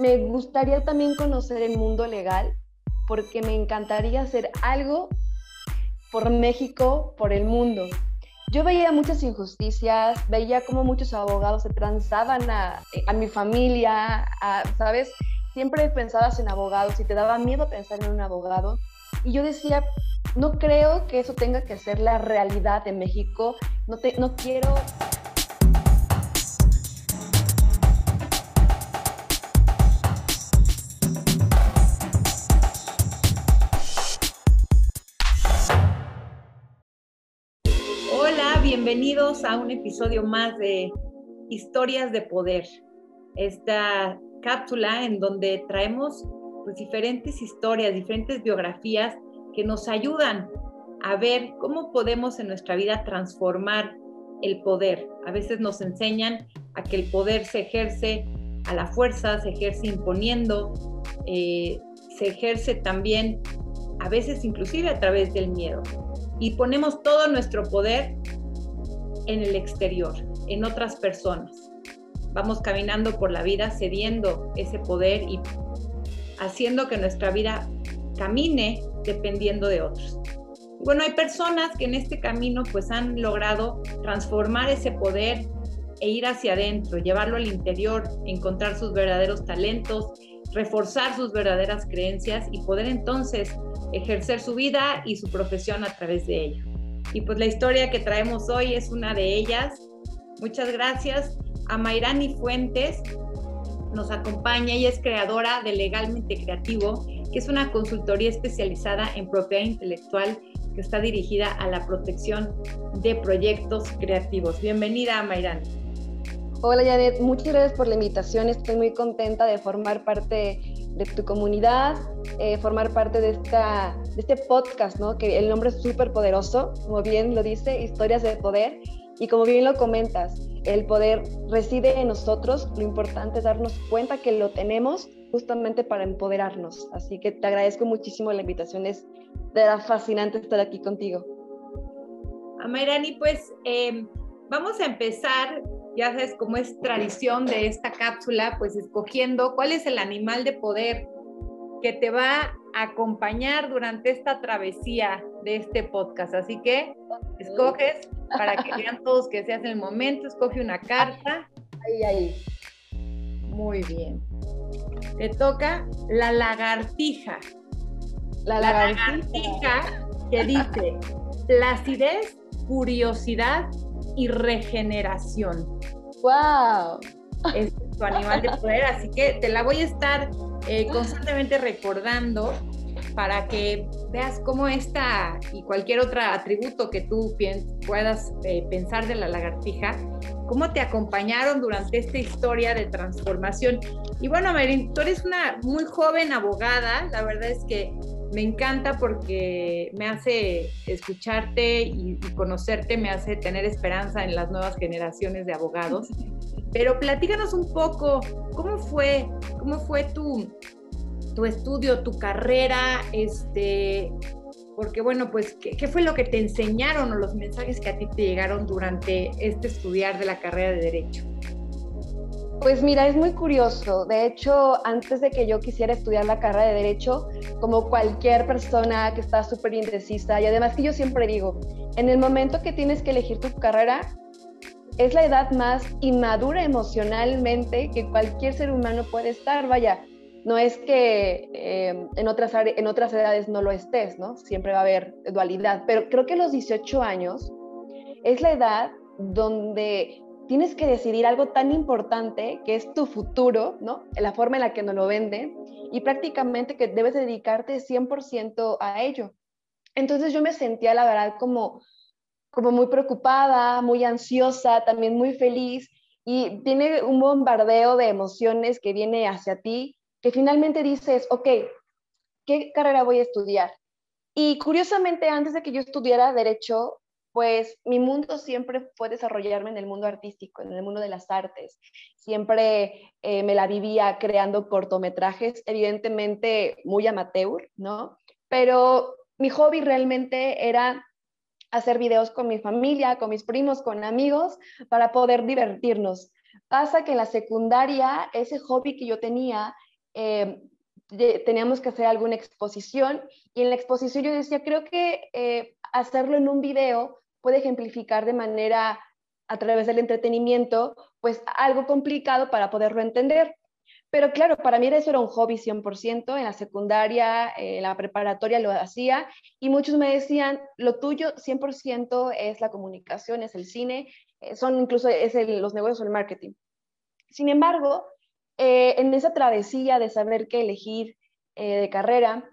me gustaría también conocer el mundo legal porque me encantaría hacer algo por México, por el mundo. Yo veía muchas injusticias, veía cómo muchos abogados se transaban a, a mi familia, ¿sabes? Siempre pensabas en abogados y te daba miedo pensar en un abogado. Y yo decía, no creo que eso tenga que ser la realidad de México. No, te, no quiero bienvenidos a un episodio más de Historias de Poder, esta cápsula en donde traemos pues, diferentes historias, diferentes biografías que nos ayudan a ver cómo podemos en nuestra vida transformar el poder. A veces nos enseñan a que el poder se ejerce a la fuerza, se ejerce imponiendo, eh, se ejerce también a veces inclusive a través del miedo. Y ponemos todo nuestro poder en el exterior, en otras personas. Vamos caminando por la vida cediendo ese poder y haciendo que nuestra vida camine dependiendo de otros. Bueno, hay personas que en este camino pues han logrado transformar ese poder e ir hacia adentro, llevarlo al interior, encontrar sus verdaderos talentos, reforzar sus verdaderas creencias y poder entonces ejercer su vida y su profesión a través de ella. Y pues la historia que traemos hoy es una de ellas. Muchas gracias a Mayrani Fuentes. Nos acompaña, ella es creadora de Legalmente Creativo, que es una consultoría especializada en propiedad intelectual que está dirigida a la protección de proyectos creativos. Bienvenida, Mayrani. Hola, Janet. Muchas gracias por la invitación. Estoy muy contenta de formar parte de tu comunidad, eh, formar parte de, esta, de este podcast, ¿no? Que el nombre es súper poderoso, como bien lo dice, historias de poder. Y como bien lo comentas, el poder reside en nosotros. Lo importante es darnos cuenta que lo tenemos justamente para empoderarnos. Así que te agradezco muchísimo la invitación. Es de fascinante estar aquí contigo. Amairani, pues eh, vamos a empezar ya sabes, como es tradición de esta cápsula, pues escogiendo cuál es el animal de poder que te va a acompañar durante esta travesía de este podcast. Así que escoges para que vean todos que se hace el momento, escoge una carta. Ahí, ahí. Muy bien. Te toca la lagartija. La lagartija, la lagartija que dice placidez, curiosidad y regeneración. ¡Wow! Es tu animal de poder, así que te la voy a estar eh, constantemente recordando para que veas cómo esta y cualquier otro atributo que tú puedas eh, pensar de la lagartija, cómo te acompañaron durante esta historia de transformación. Y bueno, Marín, tú eres una muy joven abogada, la verdad es que me encanta porque me hace escucharte y, conocerte, me hace tener esperanza en las nuevas generaciones de abogados. Pero platícanos un poco, ¿cómo fue, cómo fue tu, tu estudio, tu carrera? Este, porque bueno, pues, ¿qué, ¿qué, fue lo que te enseñaron o los mensajes que a ti te llegaron durante este estudiar de la carrera de Derecho? Pues mira, es muy curioso. De hecho, antes de que yo quisiera estudiar la carrera de Derecho, como cualquier persona que está súper indecisa, y además que yo siempre digo, en el momento que tienes que elegir tu carrera, es la edad más inmadura emocionalmente que cualquier ser humano puede estar. Vaya, no es que eh, en, otras en otras edades no lo estés, ¿no? Siempre va a haber dualidad, pero creo que los 18 años es la edad donde tienes que decidir algo tan importante que es tu futuro, ¿no? La forma en la que nos lo venden y prácticamente que debes dedicarte 100% a ello. Entonces yo me sentía, la verdad, como, como muy preocupada, muy ansiosa, también muy feliz y tiene un bombardeo de emociones que viene hacia ti, que finalmente dices, ok, ¿qué carrera voy a estudiar? Y curiosamente, antes de que yo estudiara derecho, pues mi mundo siempre fue desarrollarme en el mundo artístico, en el mundo de las artes. Siempre eh, me la vivía creando cortometrajes, evidentemente muy amateur, ¿no? Pero mi hobby realmente era hacer videos con mi familia, con mis primos, con amigos, para poder divertirnos. Pasa que en la secundaria ese hobby que yo tenía eh, teníamos que hacer alguna exposición y en la exposición yo decía, creo que eh, hacerlo en un video puede ejemplificar de manera a través del entretenimiento, pues algo complicado para poderlo entender. Pero claro, para mí eso era un hobby 100%, en la secundaria, en la preparatoria lo hacía y muchos me decían, lo tuyo 100% es la comunicación, es el cine, eh, son incluso es los negocios o el marketing. Sin embargo, eh, en esa travesía de saber qué elegir eh, de carrera,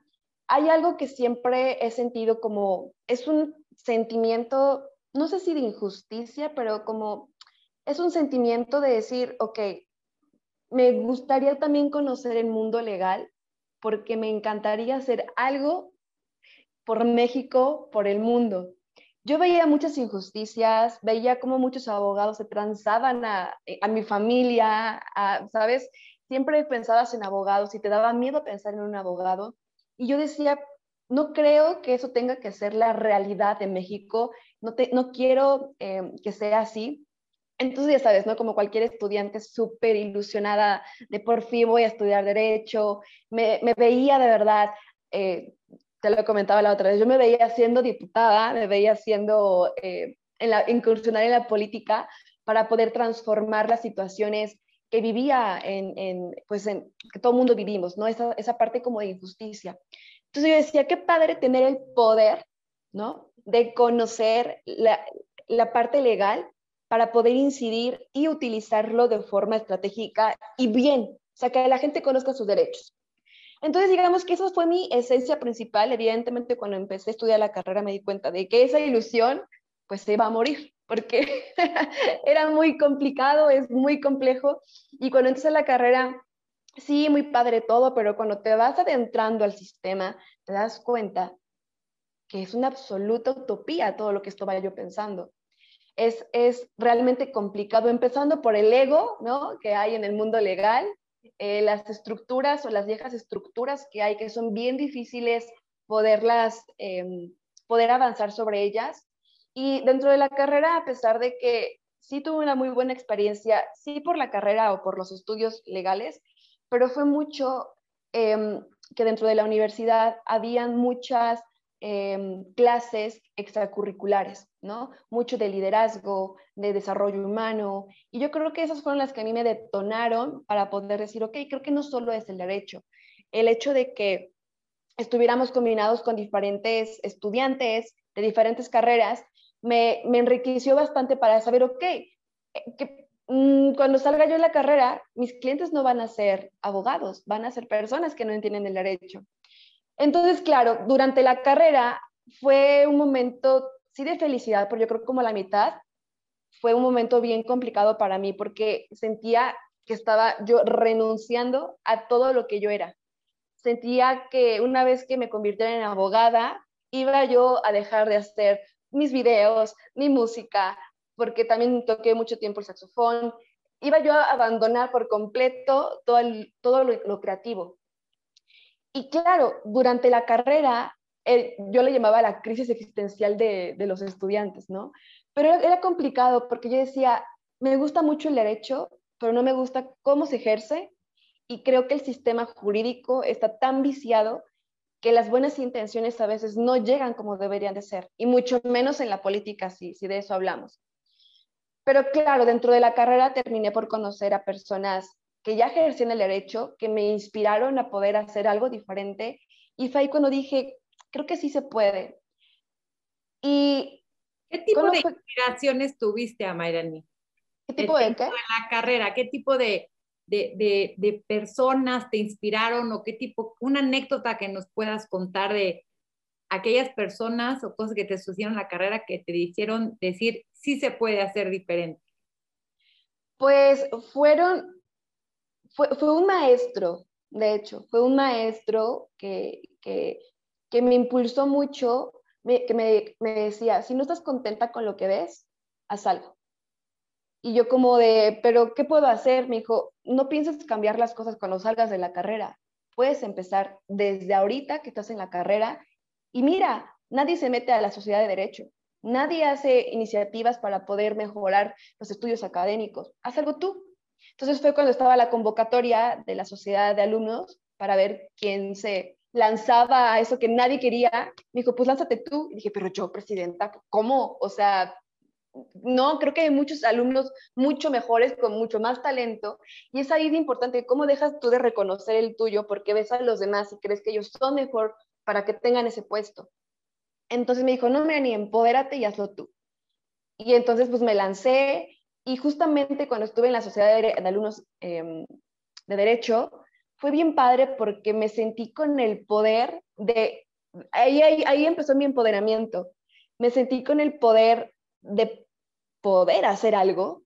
hay algo que siempre he sentido como, es un sentimiento no sé si de injusticia, pero como es un sentimiento de decir, ok, me gustaría también conocer el mundo legal porque me encantaría hacer algo por México, por el mundo. Yo veía muchas injusticias, veía cómo muchos abogados se transaban a, a mi familia, ¿sabes? Siempre pensabas en abogados y te daba miedo pensar en un abogado. Y yo decía, no creo que eso tenga que ser la realidad de México, no, no quiero eh, que sea así. Entonces, ya sabes, ¿no? Como cualquier estudiante súper ilusionada de por fin voy a estudiar derecho, me, veía de verdad, eh, te lo comentaba la otra vez, yo me veía siendo diputada, me veía siendo, eh, en la, incursionar en la política para poder transformar las situaciones que vivía en, pues en, que todo mundo vivimos, ¿no? Esa, esa parte como de injusticia. Entonces yo decía, qué padre tener el poder, ¿no? De conocer la, la parte legal para poder incidir y utilizarlo de forma estratégica y bien, o sea, que la gente conozca sus derechos. Entonces, digamos que esa fue mi esencia principal. Evidentemente, cuando empecé a estudiar la carrera me di cuenta de que esa ilusión, pues se iba a morir, porque era muy complicado, es muy complejo. Y cuando empecé la carrera, sí, muy padre todo, pero cuando te vas adentrando al sistema, te das cuenta que es una absoluta utopía todo lo que estaba yo pensando. Es, es realmente complicado, empezando por el ego ¿no? que hay en el mundo legal, eh, las estructuras o las viejas estructuras que hay que son bien difíciles poderlas, em, poder avanzar sobre ellas. Y dentro de la carrera, a pesar de que sí tuve una muy buena experiencia, sí por la carrera o por los estudios legales, pero fue mucho em, que dentro de la universidad habían muchas em, clases extracurriculares, ¿no? Mucho de liderazgo, de desarrollo humano, y yo creo que esas fueron las que a mí me detonaron para poder decir, ok, creo que no solo es el derecho, el hecho de que estuviéramos combinados con diferentes estudiantes de diferentes carreras, me, enriqueció bastante para saber, ok, eh, ¿qué, Mm, cuando salga yo en la carrera, mis clientes no van a ser abogados, van a ser personas que no entienden el derecho. Entonces, claro, durante la carrera fue un momento, sí, de felicidad, pero yo creo como la mitad, fue un momento bien complicado para mí porque sentía que estaba yo renunciando a todo lo que yo era. Sentía que una vez que me convirtiera en abogada, iba yo a dejar de hacer mis videos, mi música, porque también toqué mucho tiempo el saxofón. Iba yo a abandonar por completo todo, todo lo, creativo. Y claro, durante la carrera, eh, yo le llamaba la crisis existencial de, los estudiantes, ¿no? Pero era, complicado porque yo decía, me gusta mucho el derecho, pero no me gusta cómo se ejerce y creo que el sistema jurídico está tan viciado que las buenas intenciones a veces no llegan como deberían de ser, y mucho menos en la política, si, si de eso hablamos. Pero claro, dentro de la carrera terminé por conocer a personas que ya ejercían el derecho, que me inspiraron a poder hacer algo diferente. Y fue ahí cuando dije, creo que sí se puede. Y ¿Qué tipo de inspiraciones tuviste, Amairani? ¿Qué tipo de qué? la carrera, ¿qué tipo de, de, de, personas te inspiraron o qué tipo, una anécdota que nos puedas contar de aquellas personas o cosas que te sucedieron en la carrera que te hicieron decir, sí se puede hacer diferente? Pues fueron, fue, un maestro, de hecho, fue un maestro que, que, me impulsó mucho, que me, me, decía, si no estás contenta con lo que ves, haz algo. Y yo como de, pero ¿qué puedo hacer? Me dijo, no pienses cambiar las cosas cuando salgas de la carrera. Puedes empezar desde ahorita que estás en la carrera y mira, nadie se mete a la sociedad de derecho. Nadie hace iniciativas para poder mejorar los estudios académicos. Haz algo tú. Entonces fue cuando estaba la convocatoria de la sociedad de alumnos para ver quién se lanzaba a eso que nadie quería. Me dijo, pues lánzate tú. Y dije, pero yo, presidenta, ¿cómo? O sea, no, creo que hay muchos alumnos mucho mejores, con mucho más talento, y es ahí de importante, ¿cómo dejas tú de reconocer el tuyo porque ves a los demás y crees que ellos son mejor para que tengan ese puesto? Entonces me dijo, no, me ni empodérate y hazlo tú. Y entonces pues me lancé y justamente cuando estuve en la sociedad de, alumnos em, de derecho, fue bien padre porque me sentí con el poder de, ahí, ahí, ahí empezó mi empoderamiento, me sentí con el poder de poder hacer algo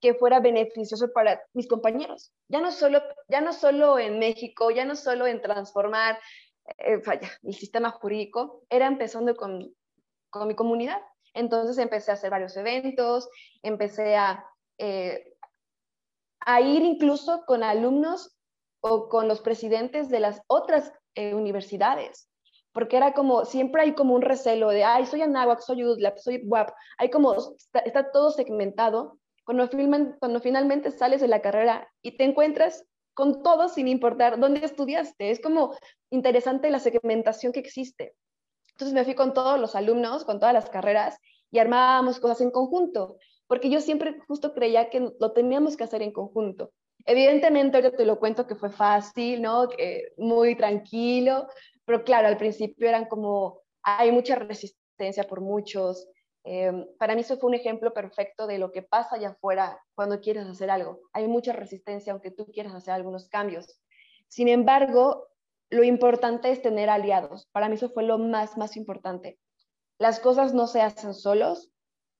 que fuera beneficioso para mis compañeros. Ya no solo, ya no solo en México, ya no solo en transformar eh, el sistema jurídico, era empezando con, con, mi comunidad. Entonces empecé a hacer varios eventos, empecé a, eh, a ir incluso con alumnos o con los presidentes de las otras eh, universidades porque era como, siempre hay como un recelo de, ay, soy Anáhuac, soy UDLAP, soy WAP, hay como, está, todo segmentado. Cuando finalmente sales de la carrera y te encuentras con todo sin importar dónde estudiaste, es como interesante la segmentación que existe. Entonces me fui con todos los alumnos, con todas las carreras y armábamos cosas en conjunto, porque yo siempre justo creía que lo teníamos que hacer en conjunto. Evidentemente, ahorita te lo cuento que fue fácil, ¿no? Que muy tranquilo, pero claro, al principio eran como, hay mucha resistencia por muchos. Em, para mí eso fue un ejemplo perfecto de lo que pasa allá afuera cuando quieres hacer algo. Hay mucha resistencia aunque tú quieras hacer algunos cambios. Sin embargo, lo importante es tener aliados. Para mí eso fue lo más, más importante. Las cosas no se hacen solos.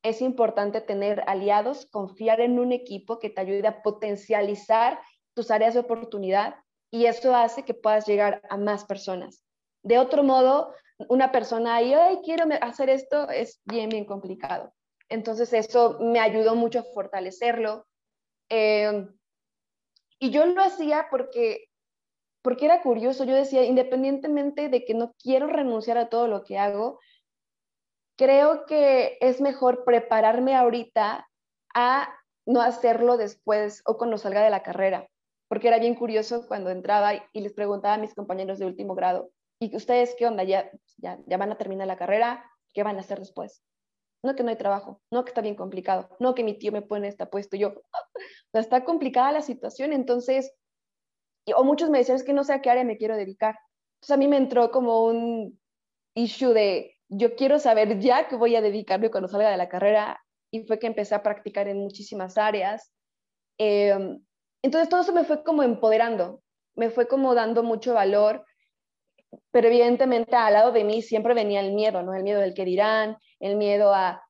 Es importante tener aliados, confiar en un equipo que te ayude a potencializar tus áreas de oportunidad y eso hace que puedas llegar a más personas. De otro modo, una persona ahí, ay, quiero hacer esto, es bien, bien complicado. Entonces eso me ayudó mucho a fortalecerlo. Em, y yo lo hacía porque, porque era curioso. Yo decía, independientemente de que no quiero renunciar a todo lo que hago, creo que es mejor prepararme ahorita a no hacerlo después o cuando salga de la carrera. Porque era bien curioso cuando entraba y les preguntaba a mis compañeros de último grado, ¿Y ustedes qué onda? ¿Ya, ya, ya van a terminar la carrera? ¿Qué van a hacer después? No que no hay trabajo, no que está bien complicado, no que mi tío me pone esta puesto. Yo, está complicada la situación, entonces, o muchos me decían, es que no sé a qué área me quiero dedicar. Entonces a mí me entró como un issue de, yo quiero saber ya qué voy a dedicarme cuando salga de la carrera, y fue que empecé a practicar en muchísimas áreas. Em, entonces todo eso me fue como empoderando, me fue como dando mucho valor pero evidentemente al lado de mí siempre venía el miedo, ¿no? El miedo del que dirán, el miedo a,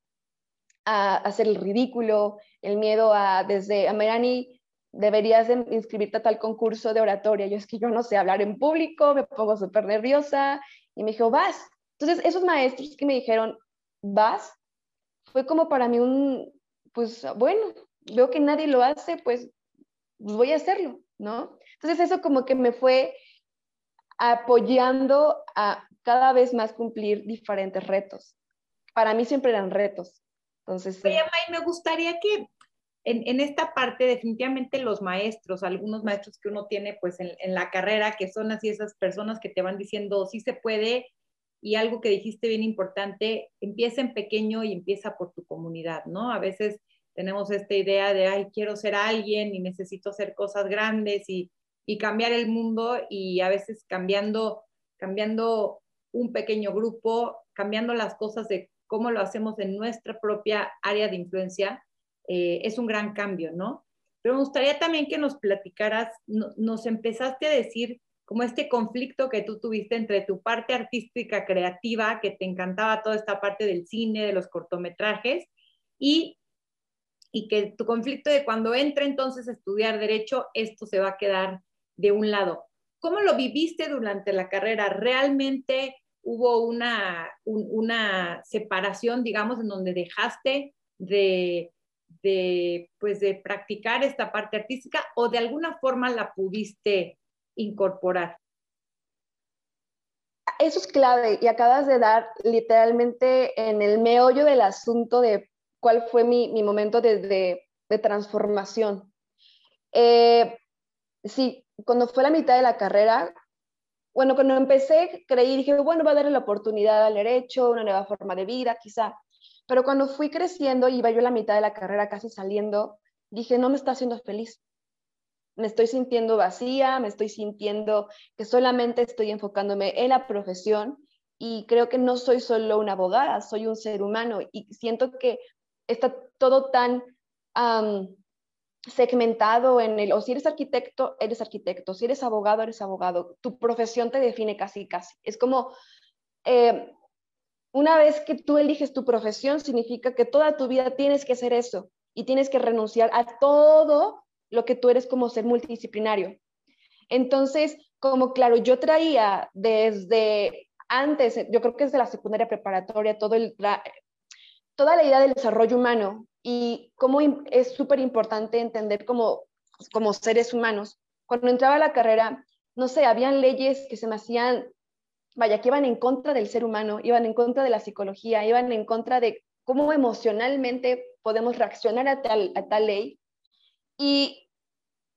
a hacer el ridículo, el miedo a, desde, a Merani, deberías inscribirte a tal concurso de oratoria. Yo es que yo no sé hablar en público, me pongo súper nerviosa. Y me dijo, vas. Entonces, esos maestros que me dijeron, vas, fue como para mí un, pues bueno, veo que nadie lo hace, pues, pues voy a hacerlo, ¿no? Entonces, eso como que me fue apoyando a cada vez más cumplir diferentes retos. Para mí siempre eran retos. Entonces, Oye, May, me gustaría que en, en, esta parte definitivamente los maestros, algunos maestros que uno tiene pues en, en, la carrera, que son así esas personas que te van diciendo sí se puede y algo que dijiste bien importante, empieza en pequeño y empieza por tu comunidad, ¿no? A veces tenemos esta idea de, ay, quiero ser alguien y necesito hacer cosas grandes y y cambiar el mundo y a veces cambiando, cambiando un pequeño grupo, cambiando las cosas de cómo lo hacemos en nuestra propia área de influencia, eh, es un gran cambio, ¿no? Pero me gustaría también que nos platicaras, nos empezaste a decir como este conflicto que tú tuviste entre tu parte artística creativa, que te encantaba toda esta parte del cine, de los cortometrajes, y, y que tu conflicto de cuando entra entonces a estudiar derecho, esto se va a quedar de un lado. ¿Cómo lo viviste durante la carrera? ¿Realmente hubo una, una separación, digamos, en donde dejaste de, de, pues de practicar esta parte artística o de alguna forma la pudiste incorporar? Eso es clave y acabas de dar literalmente en el meollo del asunto de cuál fue mi, mi momento de, de, transformación. Eh, sí, cuando fue la mitad de la carrera, bueno, cuando empecé creí, dije, bueno, va a darle la oportunidad al derecho, una nueva forma de vida, quizá. Pero cuando fui creciendo, iba yo a la mitad de la carrera casi saliendo, dije, no me está haciendo feliz. Me estoy sintiendo vacía, me estoy sintiendo que solamente estoy enfocándome en la profesión y creo que no soy solo una abogada, soy un ser humano y siento que está todo tan segmentado en el, o si eres arquitecto, eres arquitecto, si eres abogado, eres abogado, tu profesión te define casi, casi. Es como, eh, una vez que tú eliges tu profesión, significa que toda tu vida tienes que hacer eso y tienes que renunciar a todo lo que tú eres como ser multidisciplinario. Entonces, como claro, yo traía desde antes, yo creo que desde la secundaria preparatoria, todo el, toda la idea del desarrollo humano y cómo es súper importante entender como, como seres humanos. Cuando entraba a la carrera, no sé, habían leyes que se me hacían, vaya, que iban en contra del ser humano, iban en contra de la psicología, iban en contra de cómo emocionalmente podemos reaccionar a tal, a tal ley. Y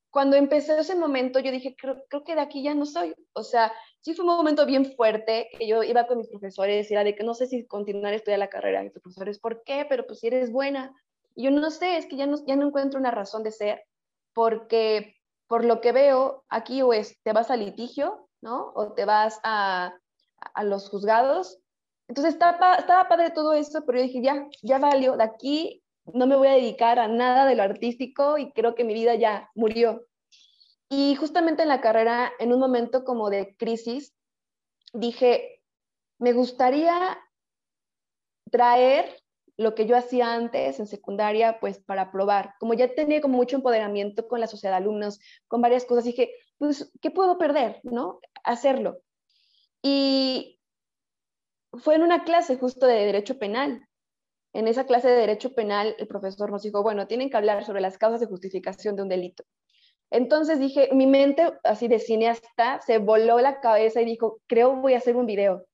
cuando empecé ese momento, yo dije, creo, creo, que de aquí ya no soy. O sea, sí fue un momento bien fuerte, que yo iba con mis profesores y era de que no sé si continuar a estudiar la carrera. Y mis profesores, ¿por qué? Pero pues si eres buena. Yo no sé, es que ya no, ya no encuentro una razón de ser, porque por lo que veo aquí o es te vas a litigio, ¿no? O te vas a, a los juzgados. Entonces estaba, estaba padre todo eso, pero yo dije, ya, ya valió, de aquí no me voy a dedicar a nada de lo artístico y creo que mi vida ya murió. Y justamente en la carrera, en un momento como de crisis, dije, me gustaría traer lo que yo hacía antes en secundaria, pues para probar. Como ya tenía como mucho empoderamiento con la sociedad de alumnos, con varias cosas, dije, pues, ¿qué puedo perder? ¿No? Hacerlo. Y fue en una clase justo de Derecho Penal. En esa clase de Derecho Penal, el profesor nos dijo, bueno, tienen que hablar sobre las causas de justificación de un delito. Entonces dije, mi mente, así de cineasta, se voló la cabeza y dijo, creo voy a hacer un video.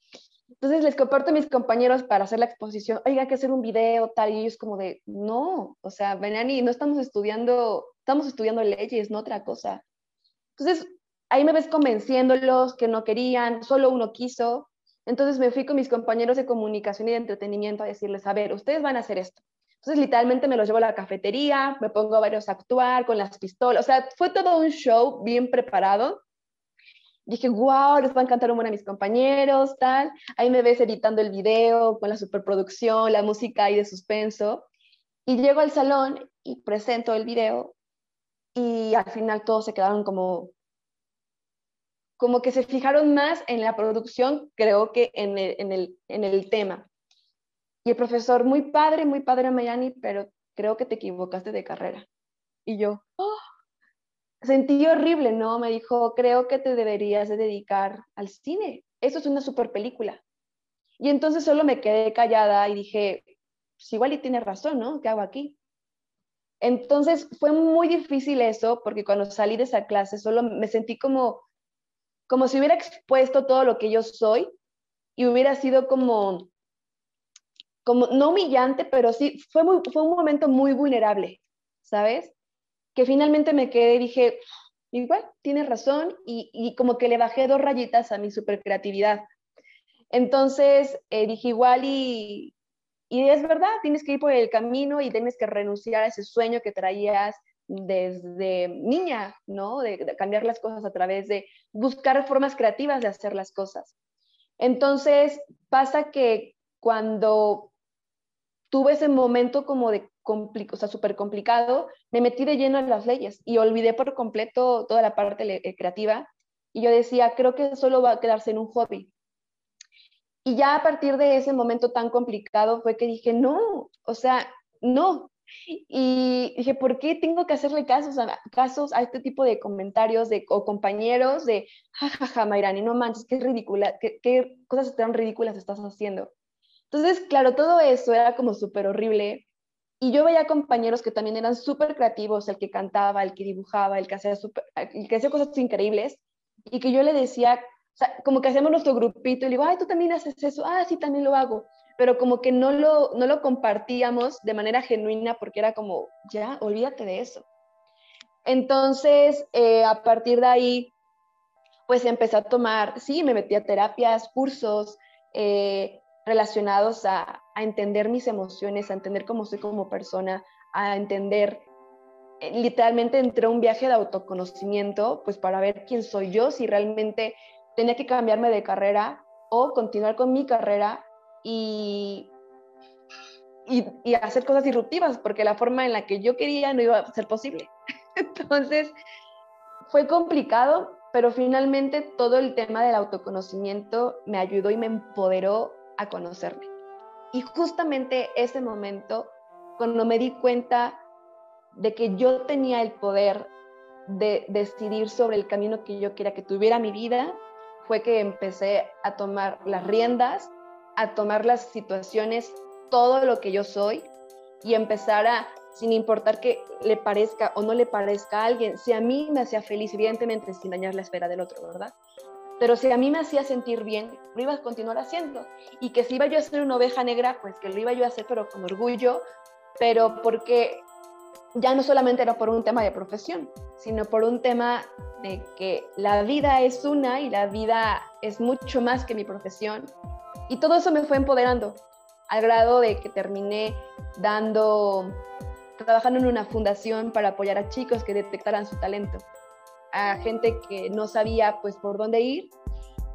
Entonces les comparto a mis compañeros para hacer la exposición, oiga, hay que hacer un video, tal, y ellos como de, no, o sea, Benani, no estamos estudiando, estamos estudiando leyes, no otra cosa. Entonces, ahí me ves convenciéndolos que no querían, solo uno quiso. Entonces me fui con mis compañeros de comunicación y de entretenimiento a decirles, a ver, ustedes van a hacer esto. Entonces, literalmente me los llevo a la cafetería, me pongo a varios a actuar con las pistolas, o sea, fue todo un show bien preparado dije, wow, les va a encantar un buen a mis compañeros, tal. Ahí me ves editando el video con la superproducción, la música y de suspenso. Y llego al salón y presento el video y al final todos se quedaron como, como que se fijaron más en la producción, creo que en el, en el, en el tema. Y el profesor, muy padre, muy padre, Mayani, pero creo que te equivocaste de carrera. Y yo, oh, sentí horrible, ¿no? Me dijo, creo que te deberías de dedicar al cine. Eso es una super película. Y entonces solo me quedé callada y dije, pues igual y tiene razón, ¿no? ¿Qué hago aquí? Entonces fue muy difícil eso porque cuando salí de esa clase solo me sentí como, como si hubiera expuesto todo lo que yo soy y hubiera sido como, como no humillante, pero sí, fue, fue un momento muy vulnerable, ¿sabes? Que finalmente me quedé y dije, igual, tienes razón, y, como que le bajé dos rayitas a mi super creatividad. Entonces eh, dije, igual, y, y es verdad, tienes que ir por el camino y tienes que renunciar a ese sueño que traías desde niña, ¿no? De, cambiar las cosas a través de buscar formas creativas de hacer las cosas. Entonces pasa que cuando tuve ese momento como de o sea, súper complicado, me metí de lleno en las leyes y olvidé por completo toda la parte eh, creativa. Y yo decía, creo que solo va a quedarse en un hobby. Y ya a partir de ese momento tan complicado fue que dije, no, o sea, no. Y dije, ¿por qué tengo que hacerle casos a, casos a este tipo de comentarios de, o compañeros de, jajaja, Mayrani, no manches, qué ridícula, qué, qué cosas tan ridículas estás haciendo? Entonces, claro, todo eso era como súper horrible y yo veía compañeros que también eran súper creativos, el que cantaba, el que dibujaba, el que, hacía el que hacía cosas increíbles, y que yo le decía, o sea, como que hacemos nuestro grupito, y le digo, ay, tú también haces eso, ah, sí, también lo hago, pero como que no lo, no lo compartíamos de manera genuina porque era como, ya, olvídate de eso. Entonces, eh, a partir de ahí, pues empecé a tomar, sí, me metí a terapias, cursos eh, relacionados a, a, entender mis emociones, a entender cómo soy como persona, a entender, eh, literalmente entré a un viaje de autoconocimiento, pues para ver quién soy yo, si realmente tenía que cambiarme de carrera o continuar con mi carrera y, y, hacer cosas disruptivas, porque la forma en la que yo quería no iba a ser posible. Entonces, fue complicado, pero finalmente todo el tema del autoconocimiento me ayudó y me empoderó a conocerme. Y justamente ese momento, cuando me di cuenta de que yo tenía el poder de decidir sobre el camino que yo quería que tuviera mi vida, fue que empecé a tomar las riendas, a tomar las situaciones, todo lo que yo soy y empezar a, sin importar que le parezca o no le parezca a alguien, si a mí me hacía feliz, evidentemente sin dañar la esfera del otro, ¿verdad? Pero si a mí me hacía sentir bien, lo iba a continuar haciendo. Y que si iba yo a ser una oveja negra, pues que lo iba yo a hacer, pero con orgullo, pero porque ya no solamente era por un tema de profesión, sino por un tema de que la vida es una y la vida es mucho más que mi profesión. Y todo eso me fue empoderando, al grado de que terminé dando, trabajando en una fundación para apoyar a chicos que detectaran su talento, a gente que no sabía pues por dónde ir.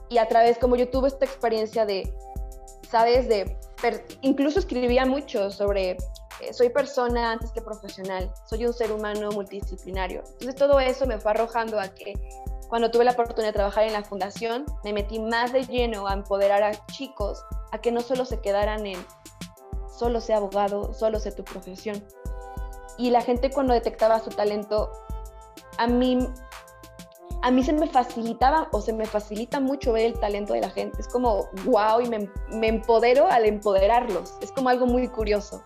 Y a través, como yo tuve esta experiencia de, ¿sabes? De, incluso escribía mucho sobre eh, soy persona antes que profesional, soy un ser humano multidisciplinario. Entonces todo eso me fue arrojando a que cuando tuve la oportunidad de trabajar en la fundación, me metí más de lleno a empoderar a chicos a que no solo se quedaran en solo sé abogado, solo sé tu profesión. Y la gente cuando detectaba su talento, a mí, a mí se me facilitaba o se me facilita mucho ver el talento de la gente. Es como, wow, y me, me empodero al empoderarlos. Es como algo muy curioso.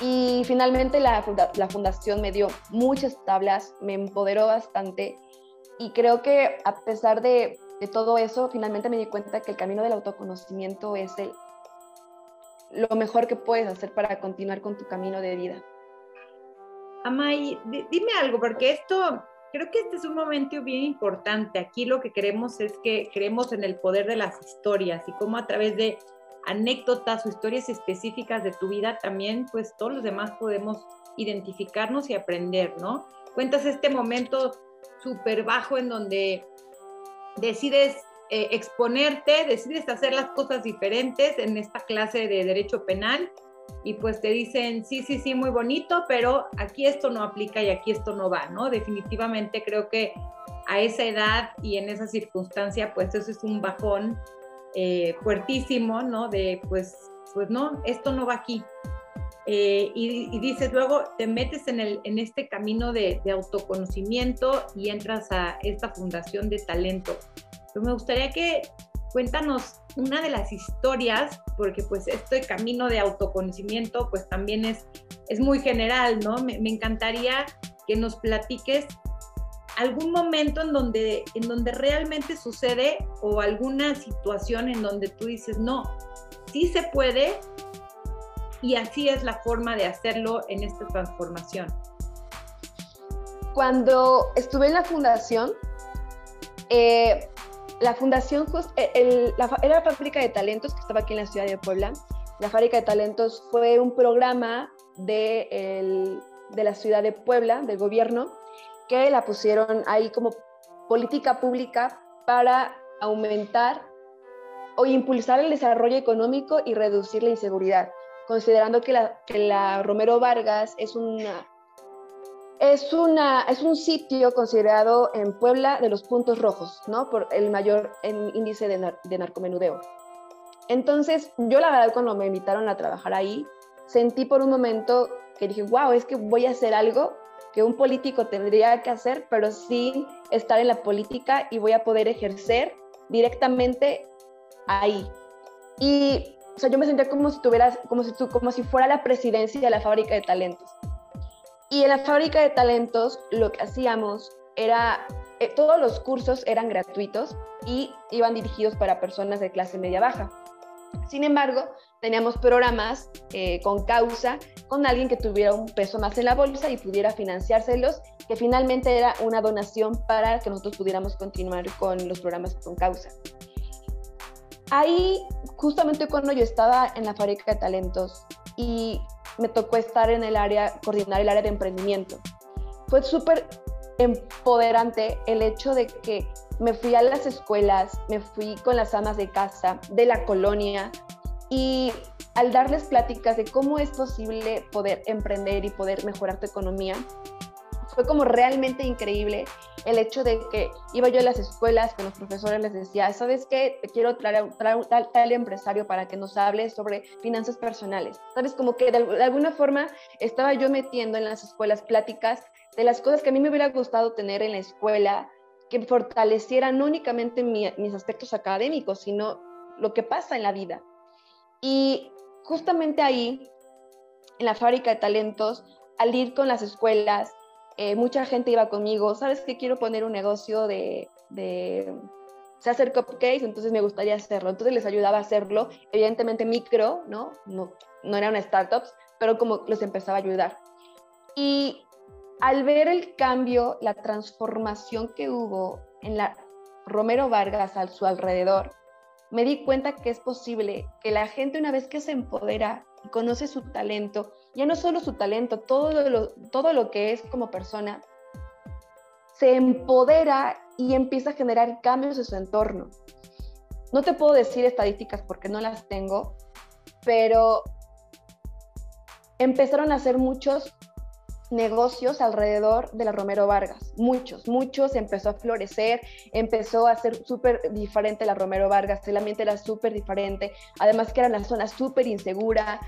Y finalmente la, la, fundación me dio muchas tablas, me empoderó bastante y creo que a pesar de, de, todo eso, finalmente me di cuenta que el camino del autoconocimiento es el, lo mejor que puedes hacer para continuar con tu camino de vida. Amay, dime algo, porque esto, creo que este es un momento bien importante. Aquí lo que queremos es que creemos en el poder de las historias y cómo a través de anécdotas o historias específicas de tu vida, también pues todos los demás podemos identificarnos y aprender, ¿no? Cuentas este momento súper bajo en donde decides eh, exponerte, decides hacer las cosas diferentes en esta clase de derecho penal y pues te dicen, sí, sí, sí, muy bonito, pero aquí esto no aplica y aquí esto no va, ¿no? Definitivamente creo que a esa edad y en esa circunstancia, pues eso es un bajón eh, fuertísimo, ¿no? De pues, pues no, esto no va aquí. Eh, y, dices, luego te metes en, el, en este camino de, autoconocimiento y entras a esta fundación de talento. Pero me gustaría que cuéntanos una de las historias, porque pues este camino de autoconocimiento pues también es, es muy general, ¿no? Me, encantaría que nos platiques algún momento en donde, en donde realmente sucede o alguna situación en donde tú dices, no, sí se puede y así es la forma de hacerlo en esta transformación. Cuando estuve en la fundación, eh, la fundación eh, era la fábrica de talentos que estaba aquí en la ciudad de Puebla. La fábrica de talentos fue un programa de, de la ciudad de Puebla, del gobierno, que la pusieron ahí como política pública para aumentar o impulsar el desarrollo económico y reducir la inseguridad, considerando que la, que la Romero Vargas es una, es, una, es un sitio considerado en Puebla de los puntos rojos, ¿no? Por el mayor índice de, de narcomenudeo. Entonces, yo la verdad cuando me invitaron a trabajar ahí, sentí por un momento que dije, wow, es que voy a hacer algo que un político tendría que hacer, pero sin estar en la política y voy a poder ejercer directamente ahí. Y o sea, yo me sentía como si tuvieras, como si, como si fuera la presidencia de la fábrica de talentos. Y en la fábrica de talentos lo que hacíamos era, eh, todos los cursos eran gratuitos y iban dirigidos para personas de clase media baja. Sin embargo, teníamos programas eh, con causa con alguien que tuviera un peso más en la bolsa y pudiera financiárselos, que finalmente era una donación para que nosotros pudiéramos continuar con los programas con causa. Ahí, justamente cuando yo estaba en la fábrica de talentos y me tocó estar en el área, coordinar el área de emprendimiento, fue súper empoderante el hecho de que me fui a las escuelas, me fui con las amas de casa de la colonia y al darles pláticas de cómo es posible poder emprender y poder mejorar tu economía, fue como realmente increíble el hecho de que iba yo a las escuelas con los profesores, les decía, ¿sabes qué? Te quiero traer, un tal, tal, empresario para que nos hable sobre finanzas personales. ¿Sabes? Como que de, alguna forma estaba yo metiendo en las escuelas pláticas de las cosas que a mí me hubiera gustado tener en la escuela, que fortalecieran no únicamente mis aspectos académicos, sino lo que pasa en la vida. Y justamente ahí, en la fábrica de talentos, al ir con las escuelas, eh, mucha gente iba conmigo, ¿sabes que quiero poner un negocio de, de sé hacer cupcakes, entonces me gustaría hacerlo. Entonces les ayudaba a hacerlo, evidentemente micro, ¿no? No, no eran startups, pero como les empezaba a ayudar. Y al ver el cambio, la transformación que hubo en la Romero Vargas a su alrededor, me di cuenta que es posible que la gente una vez que se empodera y conoce su talento, ya no solo su talento, todo lo, todo lo que es como persona, se empodera y empieza a generar cambios en su entorno. No te puedo decir estadísticas porque no las tengo, pero empezaron a hacer muchos negocios alrededor de la Romero Vargas, muchos, muchos, empezó a florecer, empezó a ser súper diferente la Romero Vargas, el ambiente era súper diferente, además que era una zona súper insegura,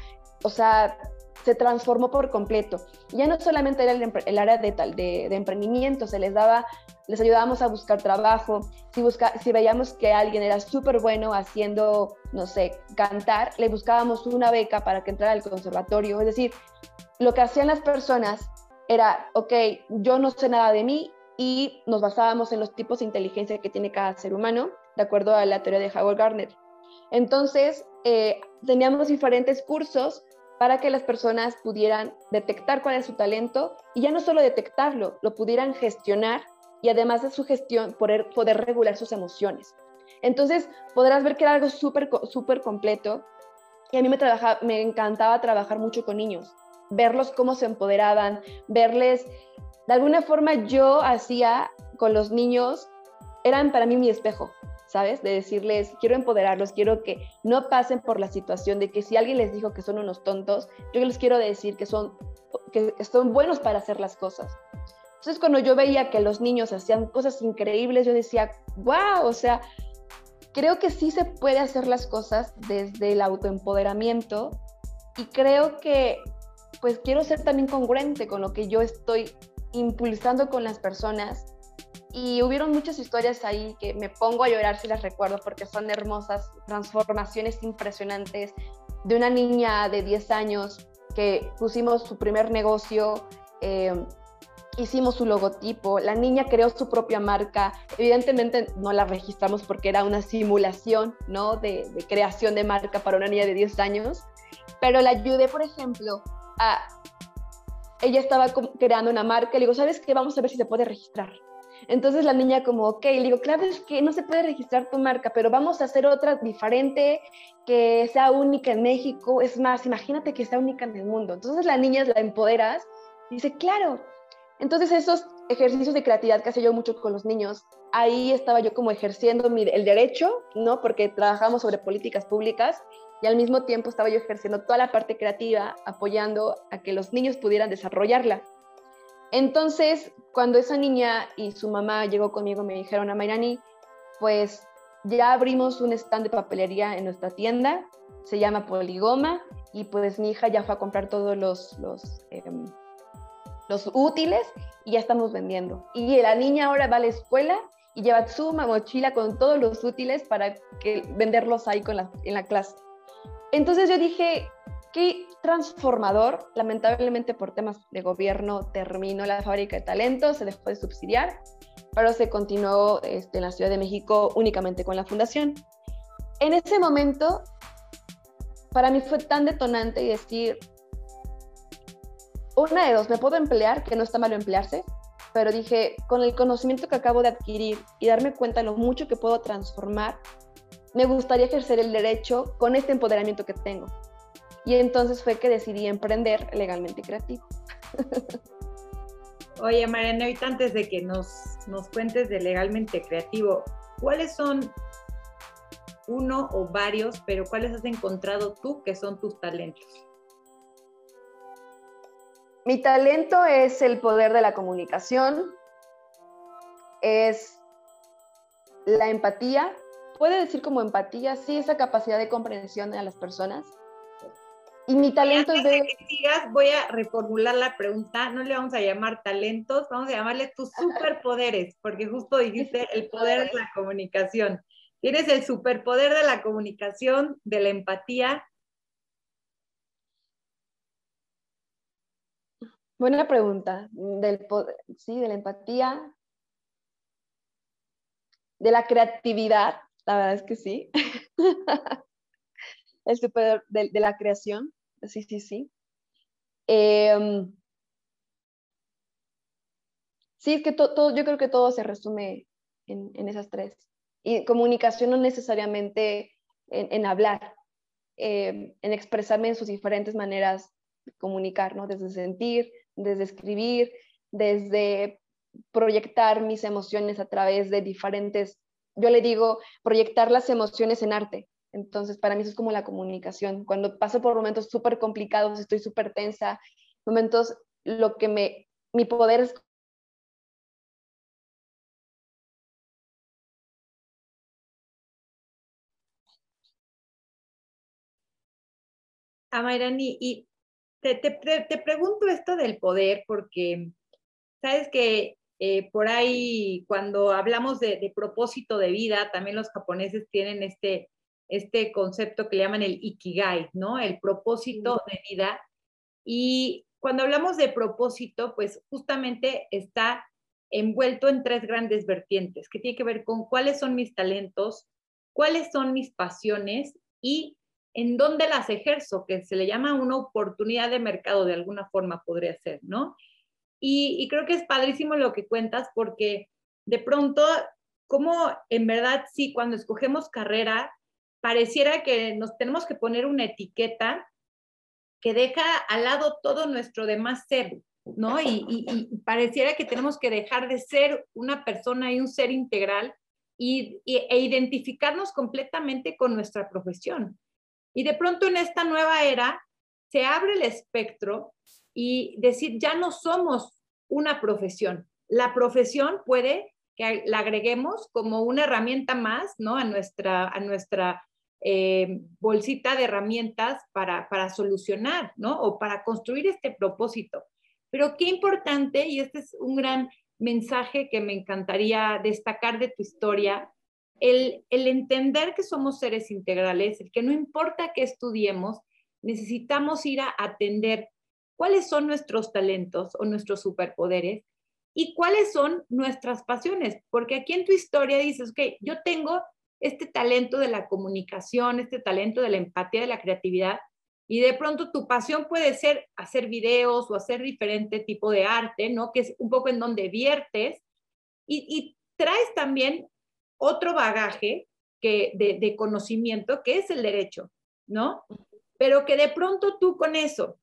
o sea, se transformó por completo. Ya no solamente era el, área de, de, emprendimiento, se les daba, les ayudábamos a buscar trabajo, si, busca, si veíamos que alguien era súper bueno haciendo, no sé, cantar, le buscábamos una beca para que entrara al conservatorio, es decir, lo que hacían las personas era, ok, yo no sé nada de mí y nos basábamos en los tipos de inteligencia que tiene cada ser humano, de acuerdo a la teoría de Howard Gardner. Entonces, eh, teníamos diferentes cursos para que las personas pudieran detectar cuál es su talento y ya no solo detectarlo, lo pudieran gestionar y además de su gestión poder, regular sus emociones. Entonces podrás ver que era algo súper súper completo y a mí me, me encantaba trabajar mucho con niños verlos cómo se empoderaban, verles, de alguna forma yo hacía con los niños, eran para mí mi espejo, ¿sabes? De decirles, quiero empoderarlos, quiero que no pasen por la situación de que si alguien les dijo que son unos tontos, yo les quiero decir que son, que son buenos para hacer las cosas. Entonces cuando yo veía que los niños hacían cosas increíbles, yo decía, wow, o sea, creo que sí se puede hacer las cosas desde el autoempoderamiento y creo que pues quiero ser también congruente con lo que yo estoy impulsando con las personas. Y hubieron muchas historias ahí que me pongo a llorar si las recuerdo porque son hermosas, transformaciones impresionantes de una niña de 10 años que pusimos su primer negocio, eh, hicimos su logotipo, la niña creó su propia marca, evidentemente no la registramos porque era una simulación ¿no? de, de creación de marca para una niña de 10 años, pero la ayudé, por ejemplo, ella estaba creando una marca, le digo, ¿sabes qué? Vamos a ver si se puede registrar. Entonces la niña como, ok, le digo, claro es que no se puede registrar tu marca, pero vamos a hacer otra diferente, que sea única en México. Es más, imagínate que sea única en el mundo. Entonces la niña la empoderas, dice, claro. Entonces esos ejercicios de creatividad que hacía yo mucho con los niños, ahí estaba yo como ejerciendo el derecho, ¿no? Porque trabajamos sobre políticas públicas y al mismo tiempo estaba yo ejerciendo toda la parte creativa, apoyando a que los niños pudieran desarrollarla. Entonces, cuando esa niña y su mamá llegó conmigo, me dijeron a Mayrani, pues ya abrimos un stand de papelería en nuestra tienda, se llama Poligoma, y pues mi hija ya fue a comprar todos los, em, los útiles y ya estamos vendiendo. Y la niña ahora va a la escuela y lleva su mochila con todos los útiles para que, venderlos ahí con la, en la clase. Entonces yo dije, qué transformador. Lamentablemente por temas de gobierno terminó la fábrica de talentos, se dejó de subsidiar, pero se continuó este, en la Ciudad de México únicamente con la fundación. En ese momento, para mí fue tan detonante y decir, una de dos, me puedo emplear, que no está malo emplearse, pero dije, con el conocimiento que acabo de adquirir y darme cuenta de lo mucho que puedo transformar, me gustaría ejercer el derecho con este empoderamiento que tengo. Y entonces fue que decidí emprender legalmente creativo. Oye, Mariana, ahorita antes de que nos, nos cuentes de legalmente creativo, ¿cuáles son uno o varios, pero cuáles has encontrado tú que son tus talentos? Mi talento es el poder de la comunicación, es la empatía, puede decir como empatía, sí, esa capacidad de comprensión a las personas. Y mi talento es de... que sigas, voy a reformular la pregunta, no le vamos a llamar talentos, vamos a llamarle tus superpoderes, porque justo dijiste el poder de la comunicación. Tienes el superpoder de la comunicación, de la empatía, Buena pregunta. Del sí, de la empatía, de la creatividad, la verdad es que sí. El super de, la creación, sí, sí, sí. Em, sí, es que todo, yo creo que todo se resume en, esas tres. Y comunicación no necesariamente en, hablar, em, en expresarme en sus diferentes maneras de comunicar, ¿no? Desde sentir, desde escribir, desde proyectar mis emociones a través de diferentes, yo le digo, proyectar las emociones en arte. Entonces, para mí eso es como la comunicación. Cuando paso por momentos súper complicados, estoy súper tensa, momentos, lo que me, mi poder es Amairani, ah, y te, te, pregunto esto del poder porque sabes que eh, por ahí cuando hablamos de, propósito de vida, también los japoneses tienen este, este concepto que le llaman el ikigai, ¿no? El propósito de vida. Y cuando hablamos de propósito, pues justamente está envuelto en tres grandes vertientes, que tiene que ver con cuáles son mis talentos, cuáles son mis pasiones y en dónde las ejerzo, que se le llama una oportunidad de mercado de alguna forma podría ser, ¿no? Y, creo que es padrísimo lo que cuentas porque de pronto, como en verdad sí, cuando escogemos carrera, pareciera que nos tenemos que poner una etiqueta que deja al lado todo nuestro demás ser, ¿no? Y, pareciera que tenemos que dejar de ser una persona y un ser integral y, e identificarnos completamente con nuestra profesión. Y de pronto en esta nueva era se abre el espectro y decir, ya no somos una profesión. La profesión puede que la agreguemos como una herramienta más, ¿no? A nuestra, a nuestra eh, bolsita de herramientas para, para solucionar, ¿no? O para construir este propósito. Pero qué importante, y este es un gran mensaje que me encantaría destacar de tu historia, el, entender que somos seres integrales, el que no importa qué estudiemos, necesitamos ir a atender cuáles son nuestros talentos o nuestros superpoderes y cuáles son nuestras pasiones, porque aquí en tu historia dices, ok, yo tengo este talento de la comunicación, este talento de la empatía, de la creatividad, y de pronto tu pasión puede ser hacer videos o hacer diferente tipo de arte, ¿no? Que es un poco en donde viertes y, traes también otro bagaje de, conocimiento que es el derecho, ¿no? Pero que de pronto tú con eso